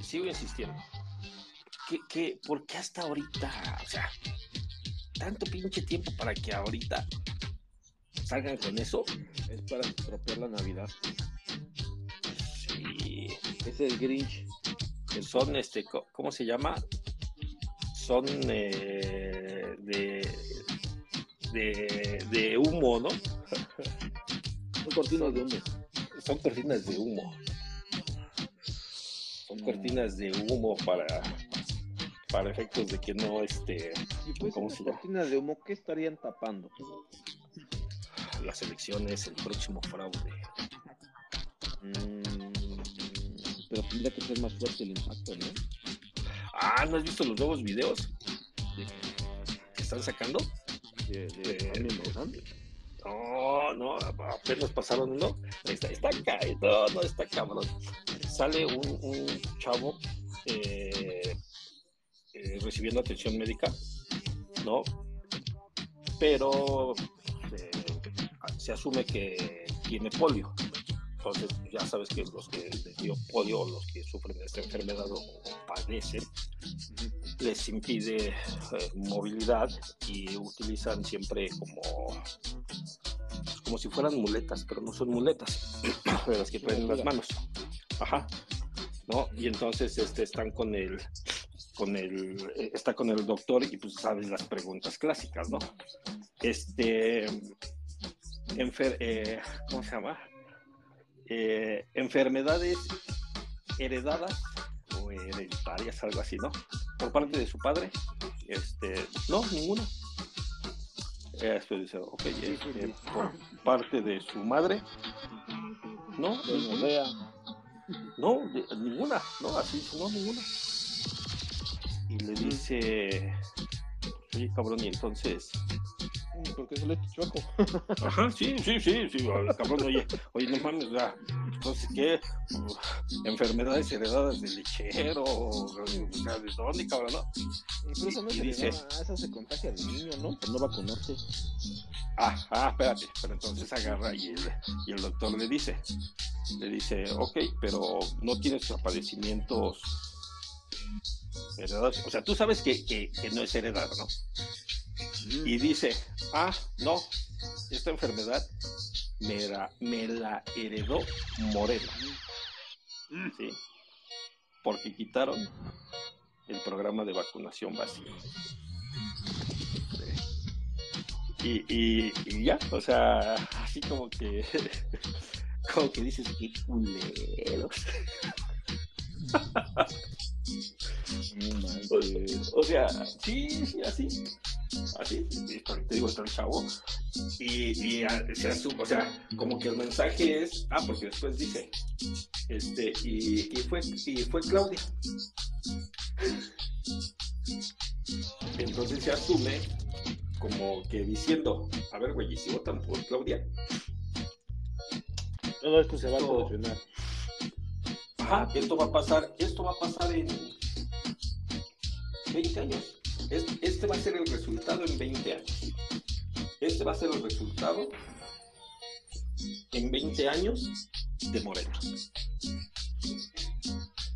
sigo insistiendo. ¿Qué, qué, por qué hasta ahorita? O sea, tanto pinche tiempo para que ahorita salgan con eso. Es para estropear la Navidad. Sí, Es el Grinch. Son, este, ¿cómo se llama? Son eh, de, de, de humo, ¿no? Son cortinas de humo. Son cortinas de humo. Son cortinas de humo para, para efectos de que no, este, Y pues ¿Cómo esas se llama? cortinas de humo, ¿qué estarían tapando? las elecciones, el próximo fraude. Mm, pero tendría que ser más fuerte el impacto, ¿no? Ah, ¿no has visto los nuevos videos que están sacando? De, de Eh, Jaime Maussan. No, no, apenas pasaron uno. Está, está ca- no, no, está cabrón. Sale un, un chavo eh, eh, recibiendo atención médica, ¿no? Pero eh, se asume que tiene polio. Entonces, ya sabes que los que les dio polio los que sufren de esta enfermedad o padecen, les impide eh, movilidad y utilizan siempre como pues, como si fueran muletas, pero no son muletas, de las que traen en las manos. Ajá. ¿No? Y entonces este están con el con el eh, está con el doctor y pues sabes las preguntas clásicas, ¿no? Este enfer- eh, ¿cómo se llama? Eh, enfermedades heredadas o hereditarias, algo así, ¿no? Por parte de su padre. Este, no, ninguna. Eh, después dice, ok, este, por parte de su madre. No, ninguna. No, ninguna. No, así no, ninguna. Y le dice, oye, cabrón, y entonces, Porque se le chueco. Ajá, sí, sí, sí, sí, cabrón, oye, oye, no mames, ya, entonces, ¿qué? Uf, Enfermedades heredadas del lechero, ¿de dónde, cabrón, no? Pero eso no Y se dice-. Esa se contagia del niño, ¿no? Por no vacunarse. Ah, ah, espérate, pero entonces agarra y el, y el doctor le dice, le dice, ok, pero no tienes padecimientos heredados, o sea, tú sabes que, que, que no es heredado, ¿no? y dice, ah, no, esta enfermedad me la, me la heredó Morena. ¿Sí? Porque quitaron el programa de vacunación básica. Sí. Y, y, y ya, o sea, así como que como que dices, qué culeros. O sea, sí, sí, así. Así, te digo, está el chavo. Y, y ah, se asume, o sea, como que el mensaje es, ah, porque después dice, este, y, y fue, y fue Claudia. Entonces se asume como que diciendo, a ver, güey, ¿y si votan por Claudia? Todo esto se va a solucionar. Ajá, esto va a pasar, esto va a pasar en 20 años. Es- Este va a ser el resultado en 20 años. Este va a ser el resultado en 20 años de Moreno.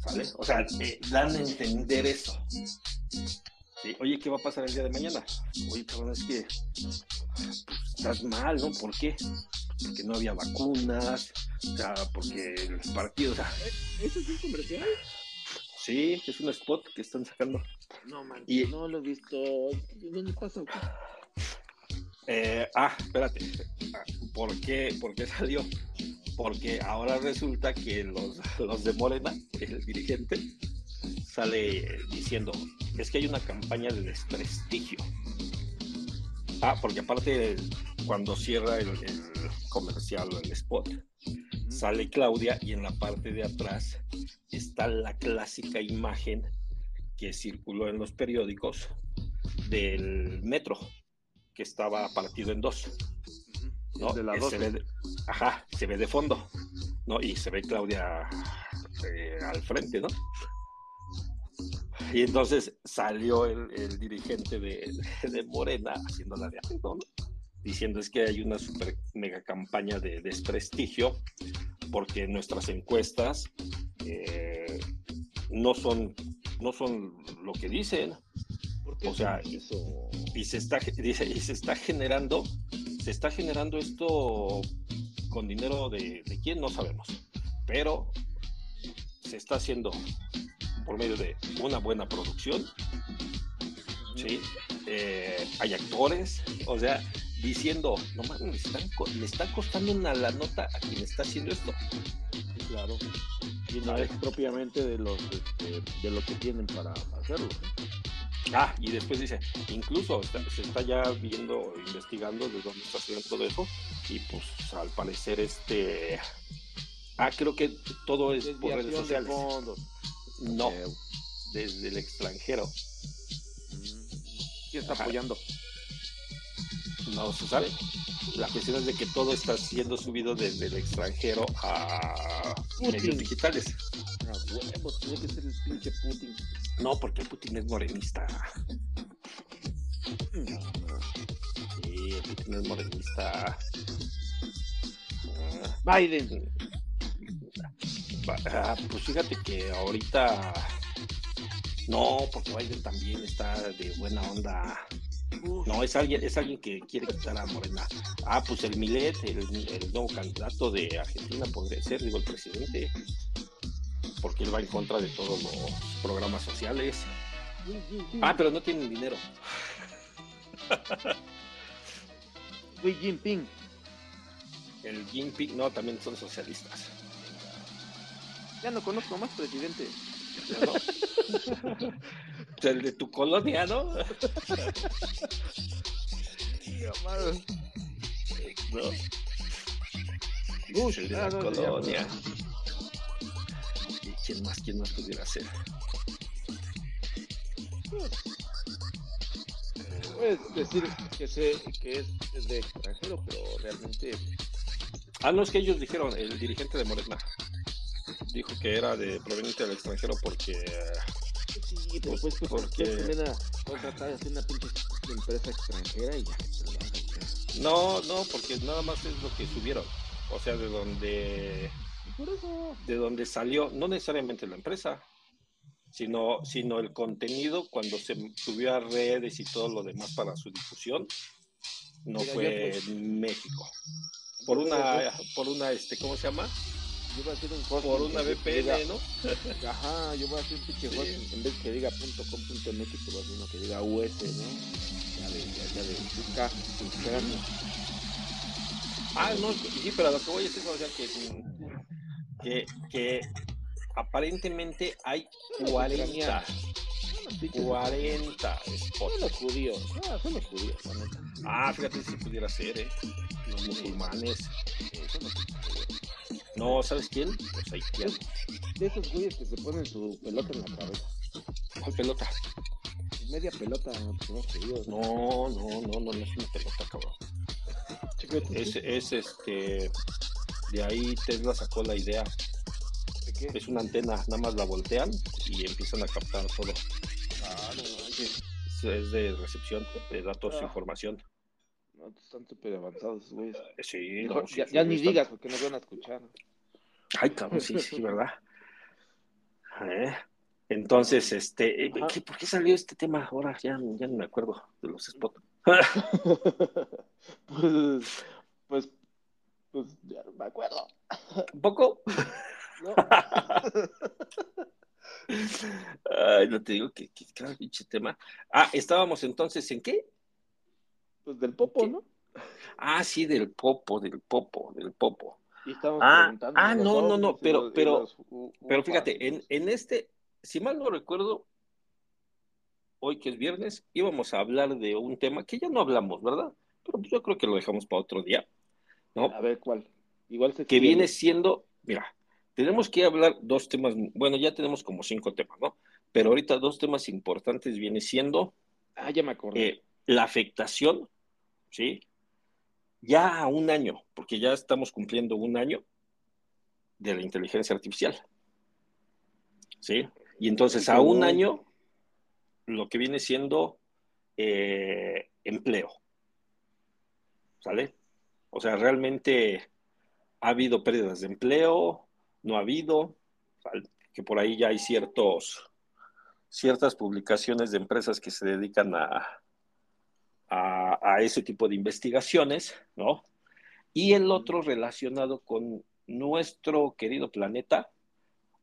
¿Sale? O sea, eh, dan a entender eso. Oye, ¿qué va a pasar el día de mañana? Oye, cabrón, es que pues, estás mal, ¿no? ¿Por qué? Porque no había vacunas, o sea, porque el partido, o sea, ¿Eso es un comercial? Sí, es un spot que están sacando. No Y- no lo he visto. ¿Dónde pasa? Eh, ah, espérate. Ah, ¿Por qué, ¿Por qué salió? Porque ahora resulta que los, los de Morena, el dirigente, sale diciendo, es que hay una campaña de desprestigio. Ah, porque aparte cuando cierra el, el comercial o el spot, sale Claudia y en la parte de atrás está la clásica imagen que circuló en los periódicos del metro que estaba partido en dos. ¿no? De la 12. se ve de- ajá, se ve de fondo, ¿no? Y se ve Claudia eh, al frente, ¿no? Y entonces salió el, el dirigente de, de Morena haciéndola de amigo, ¿no? Diciendo es que hay una super mega campaña de desprestigio porque nuestras encuestas eh, no son no son lo que dicen. ¿Por qué O sea, eso? y se está dice y se está generando se está generando esto con dinero de, de quién no sabemos. Pero se está haciendo por medio de una buena producción sí Eh, hay actores o sea diciendo no mames están, le está costando una la nota a quien está haciendo esto claro. Y no es propiamente de los este, de lo que tienen para hacerlo. Ah, y después dice, incluso está- se está ya viendo, investigando de dónde está haciendo todo eso, y pues al parecer este... Ah, creo que todo es por redes sociales. No, desde el extranjero. mm, ¿Quién está Ajá. apoyando? No se sabe. La cuestión es de que todo está siendo subido desde el extranjero a Putin. medios digitales. Ah, huevo, tiene que ser el pinche Putin. No, porque Putin es morenista. Sí, Putin es morenista. Ah, Biden. Ah, pues fíjate que ahorita no, porque Biden también está de buena onda. No, es alguien, es alguien que quiere quitar a Morena. Ah, pues el Milet, el, el nuevo candidato de Argentina podría ser, digo, el presidente. Porque él va en contra de todos los programas sociales. Ah, pero no tienen dinero. Xi Jinping. El Jinping, no, también son socialistas. Ya no conozco más presidente. el de tu colonia, ¿no? No. Bush, el de la colonia. ¿Y quién más? ¿Quién más pudiera ser? Puedes decir que, sé, que es, es de extranjero, pero realmente Ah, no, es que ellos dijeron, el dirigente de Morena dijo que era de proveniente del extranjero porque pero pues que Porque- porque también a contratar a una pinche empresa extranjera y ya ya. no, no, porque nada más es lo que subieron. O sea, de donde Por eso. de donde salió, no necesariamente la empresa, sino, sino el contenido cuando se subió a redes y todo lo demás para su difusión, no Mira, fue yo, pues, en México. Por una, por una, este, ¿cómo se llama? Yo voy a hacer un Por hosting una que- que diga- VPN, ¿no? Ajá, yo voy a hacer un pinche Sí. hosting, en vez que diga .com.mx, te voy a hacer uno que diga US, ¿no? Ya de, ya, ya de busca, buscar. Ah, no, sí, pero lo que voy a decir, o sea, que, que, que aparentemente hay 40. 40 spots. Son los judíos. Ah, son los judíos. Ah, fíjate si pudiera ser, ¿eh? Los musulmanes. Sí, son los judíos. No, ¿sabes quién? Los haitianos. De esos güeyes que se ponen su pelota en la cabeza. ¿Cuál pelota? Media pelota, judíos. No, no, no, no, no es una pelota, cabrón. Es, es este. De ahí Tesla sacó la idea. ¿De qué? Es una antena, nada más la voltean y empiezan a captar todo. Ah, no manches. Es- Es de recepción de datos e Ah. información. No, están súper avanzados güeyes. Eh, Sí, no, sí, ya, sí, ya ni están- digas porque nos van a escuchar. Ay, cabrón, sí, sí, ¿verdad? Eh, Entonces, este, eh, Ajá. ¿qué- ¿por qué salió este tema ahora? Ya, ya no me acuerdo de los spots. pues, pues, pues, ya no me acuerdo. ¿Un poco? ¿no? Ay, no te digo que, que cada pinche tema. Ah, estábamos entonces en qué? Pues del popo, ¿Qué? ¿no? Ah, sí, del popo, del popo, del popo. Y estamos Ah, preguntando. ah, no, no, no, pero- pero- los u- Pero fíjate, en, en este, si mal no recuerdo, hoy que es viernes, íbamos a hablar de un tema que ya no hablamos, ¿verdad? Pero pues yo creo que lo dejamos para otro día, ¿no? A ver, ¿cuál? Igual se Que viene siendo, mira, tenemos que hablar dos temas, bueno, ya tenemos como cinco temas, ¿no? Pero ahorita dos temas importantes viene siendo Ah, ya me acordé. eh, la afectación, ¿sí? Ya a un año, porque ya estamos cumpliendo un año de la inteligencia artificial, ¿sí? Y entonces a un año, lo que viene siendo eh, empleo, ¿sale? O sea, realmente ha habido pérdidas de empleo, no ha habido, ¿sale? que por ahí ya hay ciertos, ciertas publicaciones de empresas que se dedican a, a, a ese tipo de investigaciones, ¿no? Y el otro relacionado con nuestro querido planeta,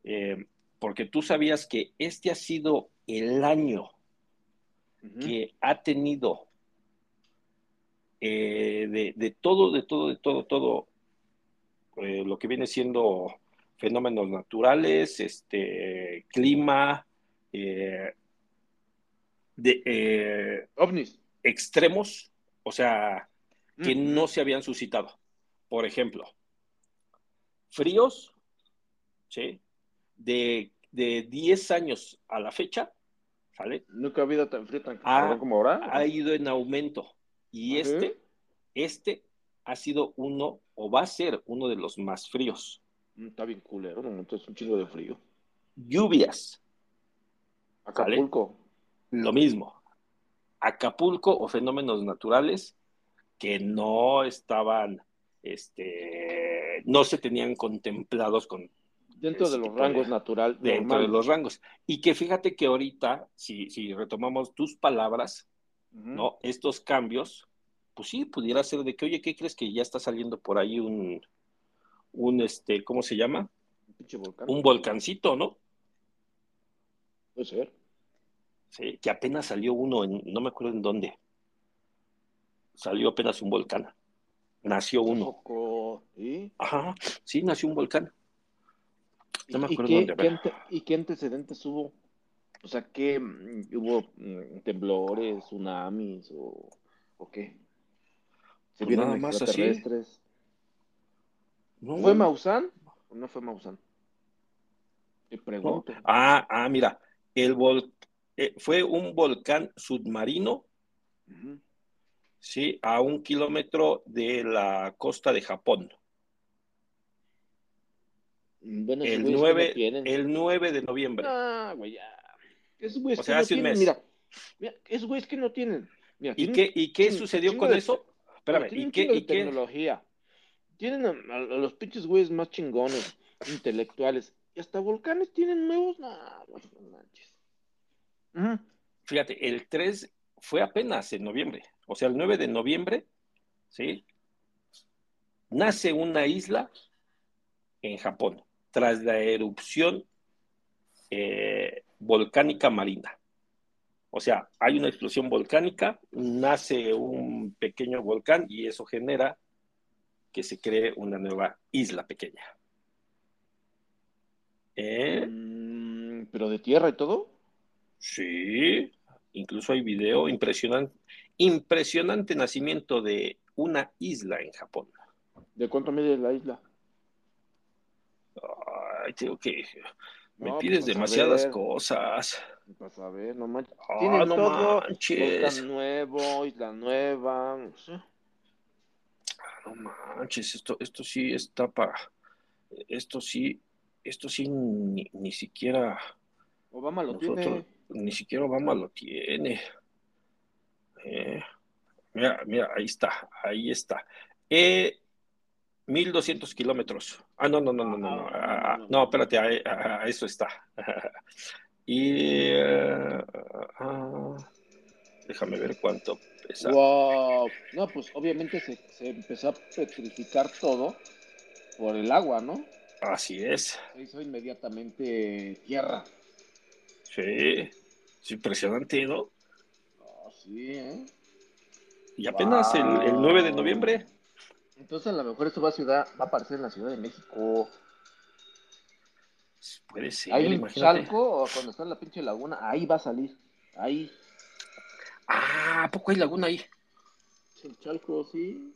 eh, porque tú sabías que este ha sido el año que ha tenido eh, de, de todo, de todo, de todo, todo eh, lo que viene siendo fenómenos naturales, este, clima, de, OVNIs. Extremos, o sea, que no se habían suscitado. Por ejemplo, fríos, ¿sí? De, de 10 años a la fecha, ¿sale? Nunca ha habido tan frío tan cabrón como ahora. Ha ido en aumento. Y Ajá. este, este ha sido uno, o va a ser uno de los más fríos. Mm, Está bien culero, no, entonces un chingo de frío. Lluvias, Acapulco. lo mismo. Acapulco o fenómenos naturales que no estaban, este, no se tenían contemplados con, Dentro de los rangos de- natural dentro de los rangos. Y que fíjate que ahorita, si, si retomamos tus palabras. ¿no? Estos cambios, pues sí, pudiera ser de que, oye, ¿qué crees que ya está saliendo por ahí un, un este, ¿cómo se llama? Un volcán. Un volcancito, ¿no? Puede ser. Sí, que apenas salió uno en, no me acuerdo en dónde. Salió apenas un volcán. Nació uno. ¿Y? Ajá, sí, nació un volcán. No me ¿Y acuerdo qué, dónde, a qué ante- ¿Y qué antecedentes hubo? O sea, ¿qué mm, hubo mm, temblores, tsunamis o, o qué? ¿Se Pues vieron nada más así. extraterrestres? No. ¿Fue Maussan o no fue Maussan? Te No. pregunto. Ah, ah, mira, el vol eh, fue un volcán submarino, sí, a un kilómetro de la costa de Japón. Bueno, El güeyes que 9, no tienen. el 9 de noviembre. Ah, güey, ya. Esos güeyes O que sea, no hace un tienen, mes. mira, mira, esos güeyes que no tienen. Mira, ¿Y tienen qué, y qué sucedió con de- eso? no, Espérame, ¿y qué, y qué? tecnología. Tienen a, a- a los pinches güeyes más chingones, intelectuales. Y hasta volcanes tienen nuevos. Nah, no manches. Fíjate, el 3 fue apenas en noviembre. O sea, el 9 de noviembre, ¿sí? Nace una isla en Japón tras la erupción eh, volcánica marina. O sea, hay una explosión volcánica, nace un pequeño volcán y eso genera que se cree una nueva isla pequeña. ¿Eh? Mm, ¿Pero de tierra y todo? Sí, incluso hay video impresionante, impresionante nacimiento de una isla en Japón. ¿De cuánto mide la isla? Ay, tengo que. Me No, pides pues, a demasiadas ver. cosas. Vas a ver, no manches. Ah, no todo. manches. Volcán nuevo, isla nueva. no sé. No manches, esto, esto sí está para. Esto sí, esto sí ni, ni siquiera. Obama lo Nosotros, tiene. Ni siquiera Obama lo tiene. Eh, mira, mira, ahí está, ahí está. Eh, 1200 kilómetros. Ah, no, no, no, no, no, no, ah, ah, no, espérate, a, a- a eso está. y eh, ah, déjame ver cuánto pesa. Wow. No, pues obviamente se, se empezó a petrificar todo por el agua, ¿no? Así es, Se hizo inmediatamente tierra. Sí, es impresionante, ¿no? Ah, sí, ¿eh? Y apenas el, el 9 de noviembre. Entonces a lo mejor esto va a, ciudad, va a aparecer en la Ciudad de México. Puede ser, un imagínate. Chalco, o cuando está en la pinche laguna, ahí va a salir. Ahí. Ah, ¿a poco hay laguna ahí? El Chalco, sí.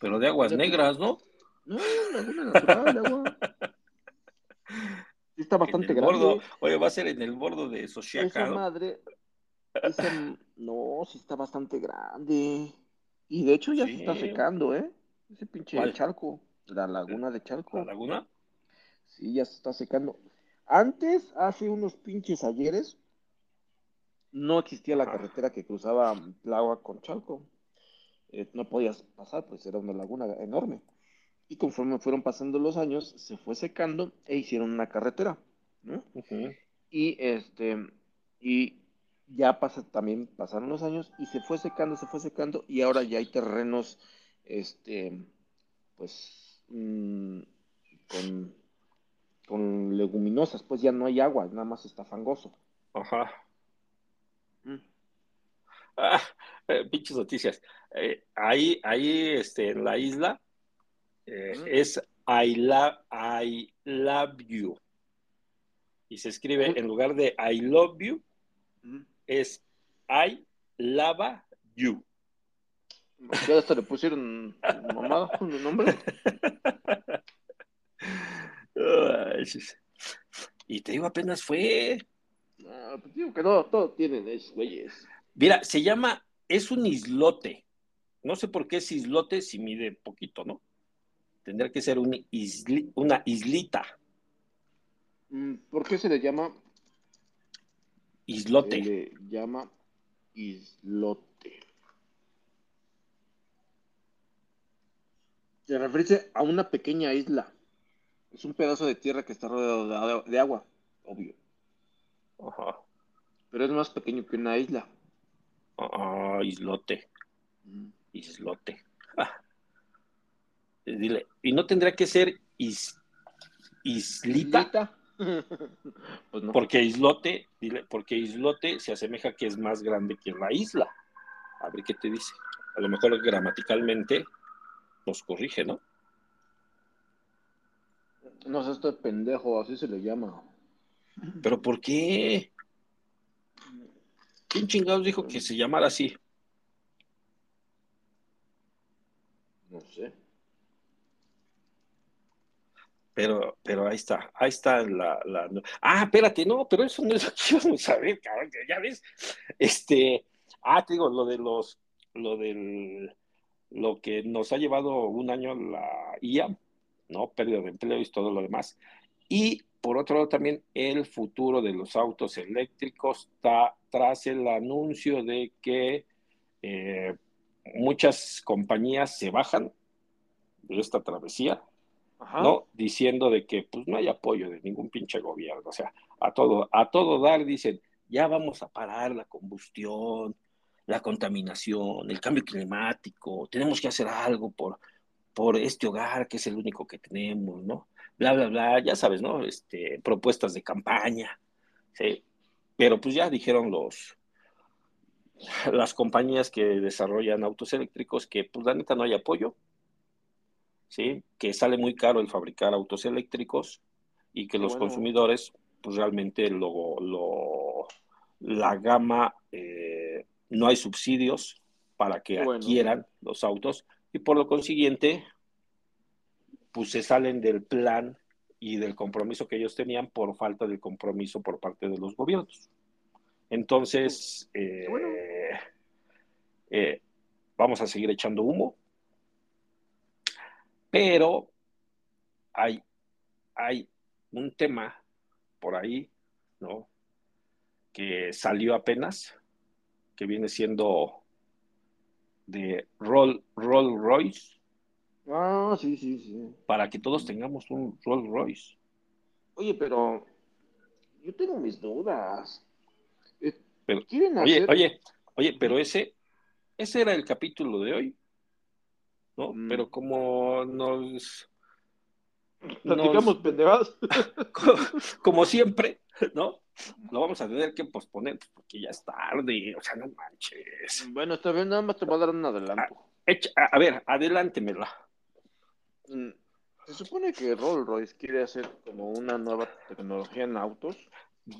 Pero de aguas negras, ¿no? No, laguna natural, de agua. Está bastante en el grande. bordo, oye, va a ser en el bordo de Esa Sochiaca, ¿no? madre. esa- no, sí está bastante grande. Y de hecho ya se está secando, ¿eh? Ese pinche ¿Cuál? Chalco. La laguna de Chalco. ¿La laguna? Sí, ya se está secando. Antes, hace unos pinches ayeres, no existía la Ajá. carretera que cruzaba Tláhuac con Chalco. Eh, no podías pasar, pues era una laguna enorme. Y conforme fueron pasando los años, se fue secando e hicieron una carretera, ¿no? Y este, y ya pasa, también pasaron los años y se fue secando, se fue secando, y ahora ya hay terrenos, este, pues, mm, con, con leguminosas, pues ya no hay agua, nada más está fangoso. Ajá. Mm. Ah, eh, pinches noticias. Eh, ahí, ahí, este, en la isla, eh, es I, la- I love you. Y se escribe, en lugar de I love you, es I lava you. Ya hasta le pusieron mamada, un nombre. Y te digo, apenas fue. Ah, pues digo que no, todo tienen esos güeyes. Mira, se llama, es un islote. No sé por qué es islote si mide poquito, ¿no? Tendría que ser un isli- una islita, Mm, ¿Por qué se le llama? islote. Se le llama islote. Se refiere a una pequeña isla. Es un pedazo de tierra que está rodeado de, de agua, obvio. Ajá. Pero es más pequeño que una isla. Ah, islote, Mm. islote. Ah. Dile, y no tendría que ser is- islita, pues no. porque islote, dile, porque islote se asemeja que es más grande que la isla. A ver qué te dice. A lo mejor gramaticalmente nos corrige, ¿no? No sé, este pendejo, así se le llama. Pero ¿por qué? ¿Quién chingados dijo que se llamara así? No sé. Pero, pero ahí está, ahí está la, Ah, espérate, no, pero eso no es lo que íbamos a ver, cabrón, ya ves. Este, ah, te digo, lo de los, lo del, lo que nos ha llevado un año la IA, ¿no? Pérdida de empleo y todo lo demás. Y por otro lado también el futuro de los autos eléctricos está tras el anuncio de que eh, muchas compañías se bajan de esta travesía ¿no? Diciendo de que pues no hay apoyo de ningún pinche gobierno, o sea, a todo, a todo dar dicen, ya vamos a parar la combustión, la contaminación, el cambio climático, tenemos que hacer algo por, por este hogar que es el único que tenemos, ¿no? Bla, bla, bla, ya sabes, ¿no? Este, propuestas de campaña, ¿sí? Pero pues ya dijeron los, las compañías que desarrollan autos eléctricos que pues la neta no hay apoyo, ¿sí? Que sale muy caro el fabricar autos eléctricos y que los Bueno. consumidores, pues realmente lo, lo- la gama, eh, no hay subsidios para que Bueno. adquieran los autos y por lo consiguiente, pues se salen del plan y del compromiso que ellos tenían por falta de compromiso por parte de los gobiernos. Entonces, eh, bueno. eh, vamos a seguir echando humo, pero hay, hay un tema por ahí, ¿no? Que salió apenas, que viene siendo de Roll, Roll Royce, Ah, sí, sí, sí. para que todos tengamos un Rolls Royce. Oye, pero yo tengo mis dudas. Eh, Pero- ¿Quieren Oye, hacer? oye, oye, pero ese, ese era el capítulo de hoy, ¿no? Mm. Pero como nos, Platicamos nos- pendejadas. como siempre, ¿no? Lo vamos a tener que posponer pues, porque ya es tarde, o sea, no manches. Bueno, está bien, nada más te voy a dar un adelanto. Echa- a, a ver, adelántemela. Mm, Se supone que Rolls Royce quiere hacer como una nueva tecnología en autos,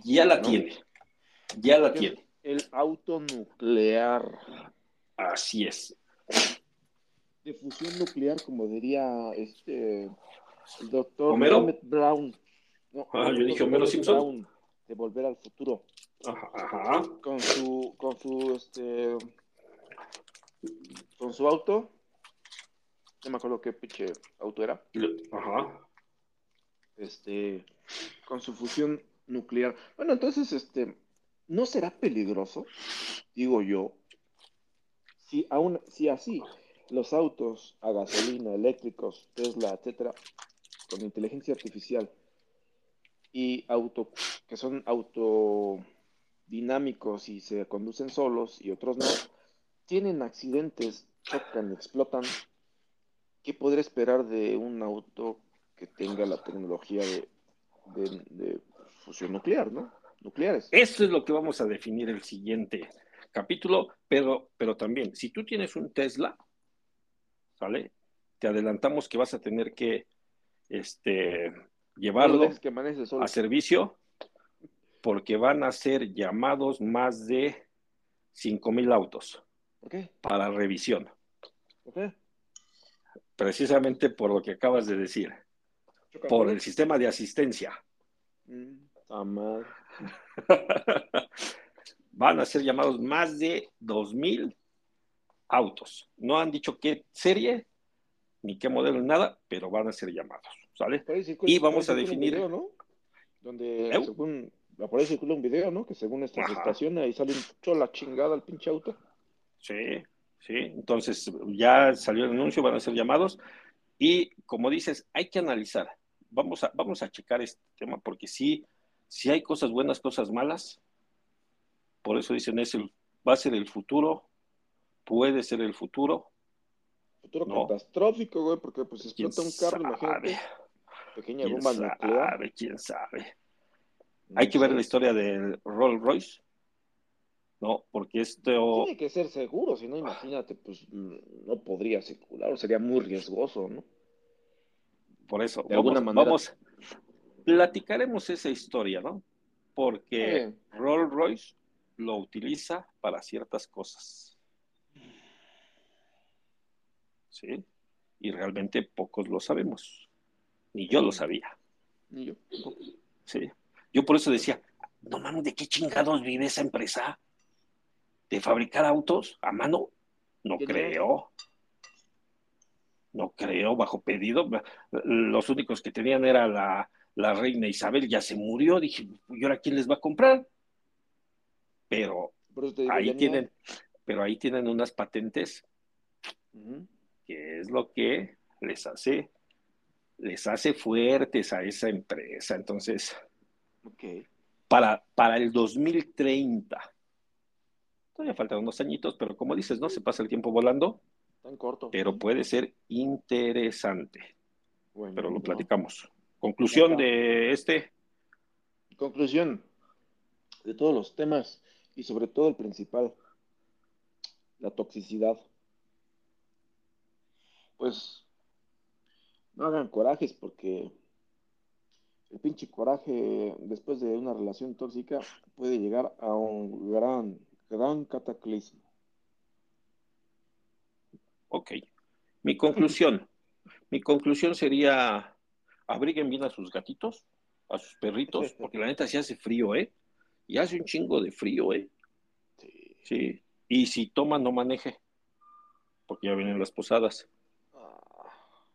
Ya la ¿No? tiene, ya la tiene. el auto nuclear, Así es. De fusión nuclear, como diría este el doctor ¿Homero? Emmett Brown. No, Ah, yo dije Homero Simpson. Brown, de Volver al Futuro, Ajá, ajá. con su, con su, este, con su auto, no me acuerdo qué pinche auto era, Ajá. este, con su fusión nuclear. Bueno, entonces, este, ¿no será peligroso? Digo yo, si aún, si así los autos a gasolina, eléctricos, Tesla, etcétera, con inteligencia artificial y auto, que son autodinámicos y se conducen solos y otros no, tienen accidentes, chocan, explotan, ¿qué podrá esperar de un auto que tenga la tecnología de, de- de fusión nuclear, ¿no? Nucleares. Esto es lo que vamos a definir el siguiente capítulo, pero, pero también, si tú tienes un Tesla, ¿sale? Te adelantamos que vas a tener que este, llevarlo que solo. a servicio porque van a ser llamados más de 5 mil autos ¿Ok? para revisión, ¿Ok? precisamente por lo que acabas de decir, por el sistema de asistencia. Mm, ah. Van a ser llamados más de 2 mil autos. No han dicho qué serie, ni qué modelo, ni nada, pero van a ser llamados, ¿sale? Ahí circula- Y vamos ahí a definir- video, ¿no? Donde, ¿Eu? según, por ahí circula un video, ¿no? Que según esta Ajá. estaciona y sale un chola chingada al pinche auto. Sí, sí. Entonces ya salió el anuncio, van a ser llamados. Y como dices, hay que analizar. Vamos a, vamos a checar este tema porque sí, sí hay cosas buenas, cosas malas. Por eso dicen, es el, va a ser el futuro, puede ser el futuro. Futuro No. catastrófico, güey, porque pues ¿Quién explota un carro, imagínate. Pequeña ¿Quién bomba nuclear. sabe? ¿Quién sabe? No Hay que ver la historia del Rolls Royce, ¿no? Porque esto, Tiene que ser seguro, si no, imagínate, pues no podría circular, o sería muy riesgoso, ¿no? por eso, De alguna manera. vamos, platicaremos esa historia, ¿no? Porque Eh. Rolls Royce lo utiliza para ciertas cosas. ¿Sí? Y realmente pocos lo sabemos. Ni yo lo sabía. Ni yo. ¿Sí? Yo por eso decía, no mames, ¿de qué chingados vive esa empresa? ¿De fabricar autos a mano? No ¿Quién creo. No creo, bajo pedido. Los únicos que tenían era la, la reina Isabel, ya se murió. Dije, ¿y ahora quién les va a comprar? Pero digo, ahí tienen, pero ahí tienen unas patentes. Que es lo que les hace, les hace fuertes a esa empresa. Entonces, para, para el 2030. Todavía faltan unos añitos, pero como dices, no se pasa el tiempo volando, Tan corto. pero puede ser interesante. Bueno, Pero lo platicamos. Conclusión de este, Conclusión de todos los temas y sobre todo el principal, la toxicidad. Pues No hagan corajes porque el pinche coraje después de una relación tóxica puede llegar a un gran, gran cataclismo. Ok. Mi conclusión. Mi conclusión sería, abriguen bien a sus gatitos, a sus perritos, porque la neta sí hace frío, ¿eh? Y hace un chingo de frío, ¿eh? Sí. Sí. Y si toma, no maneje, porque ya vienen las posadas.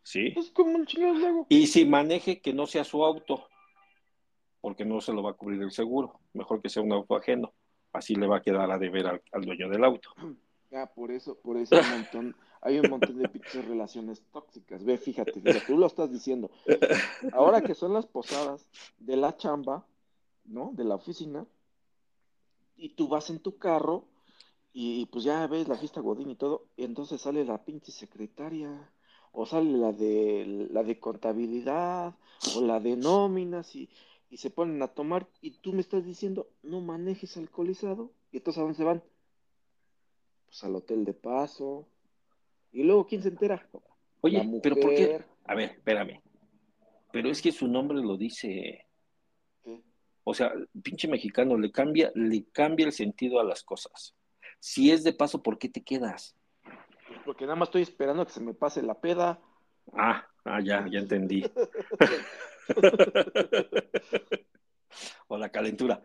Sí. Es como le hago. Y si maneje, que no sea su auto, porque no se lo va a cubrir el seguro. Mejor que sea un auto ajeno. Así le va a quedar a deber al, al dueño del auto. Ah, por eso, por eso hay un montón, hay un montón de pinches relaciones tóxicas. Ve, fíjate, fíjate, tú lo estás diciendo. Ahora que son las posadas de la chamba, ¿no? De la oficina, y tú vas en tu carro y, pues ya ves la fiesta Godín y todo, y entonces sale la pinche secretaria, o sale la de la de contabilidad, o la de nóminas, y, y se ponen a tomar, y tú me estás diciendo, no manejes alcoholizado, y entonces ¿a dónde se van? Pues al hotel de paso, y luego ¿quién se entera? Oye, La pero ¿por qué? A ver, espérame. Pero es que su nombre lo dice. ¿Qué? O sea, pinche mexicano le cambia, le cambia el sentido a las cosas. Si es de paso, ¿por qué te quedas? Porque nada más estoy esperando a que se me pase la peda. Ah, ah, ya, ya entendí. o la calentura.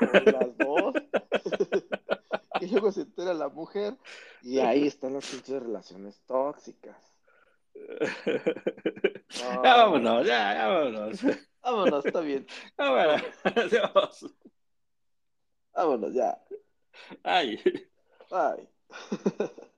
O las dos. y luego se entera la mujer y ahí están las pinches relaciones tóxicas. No. Ya vámonos, ya, ya vámonos. Vámonos, está bien. Vámonos. Adiós. Vámonos ya. Ay. Bye.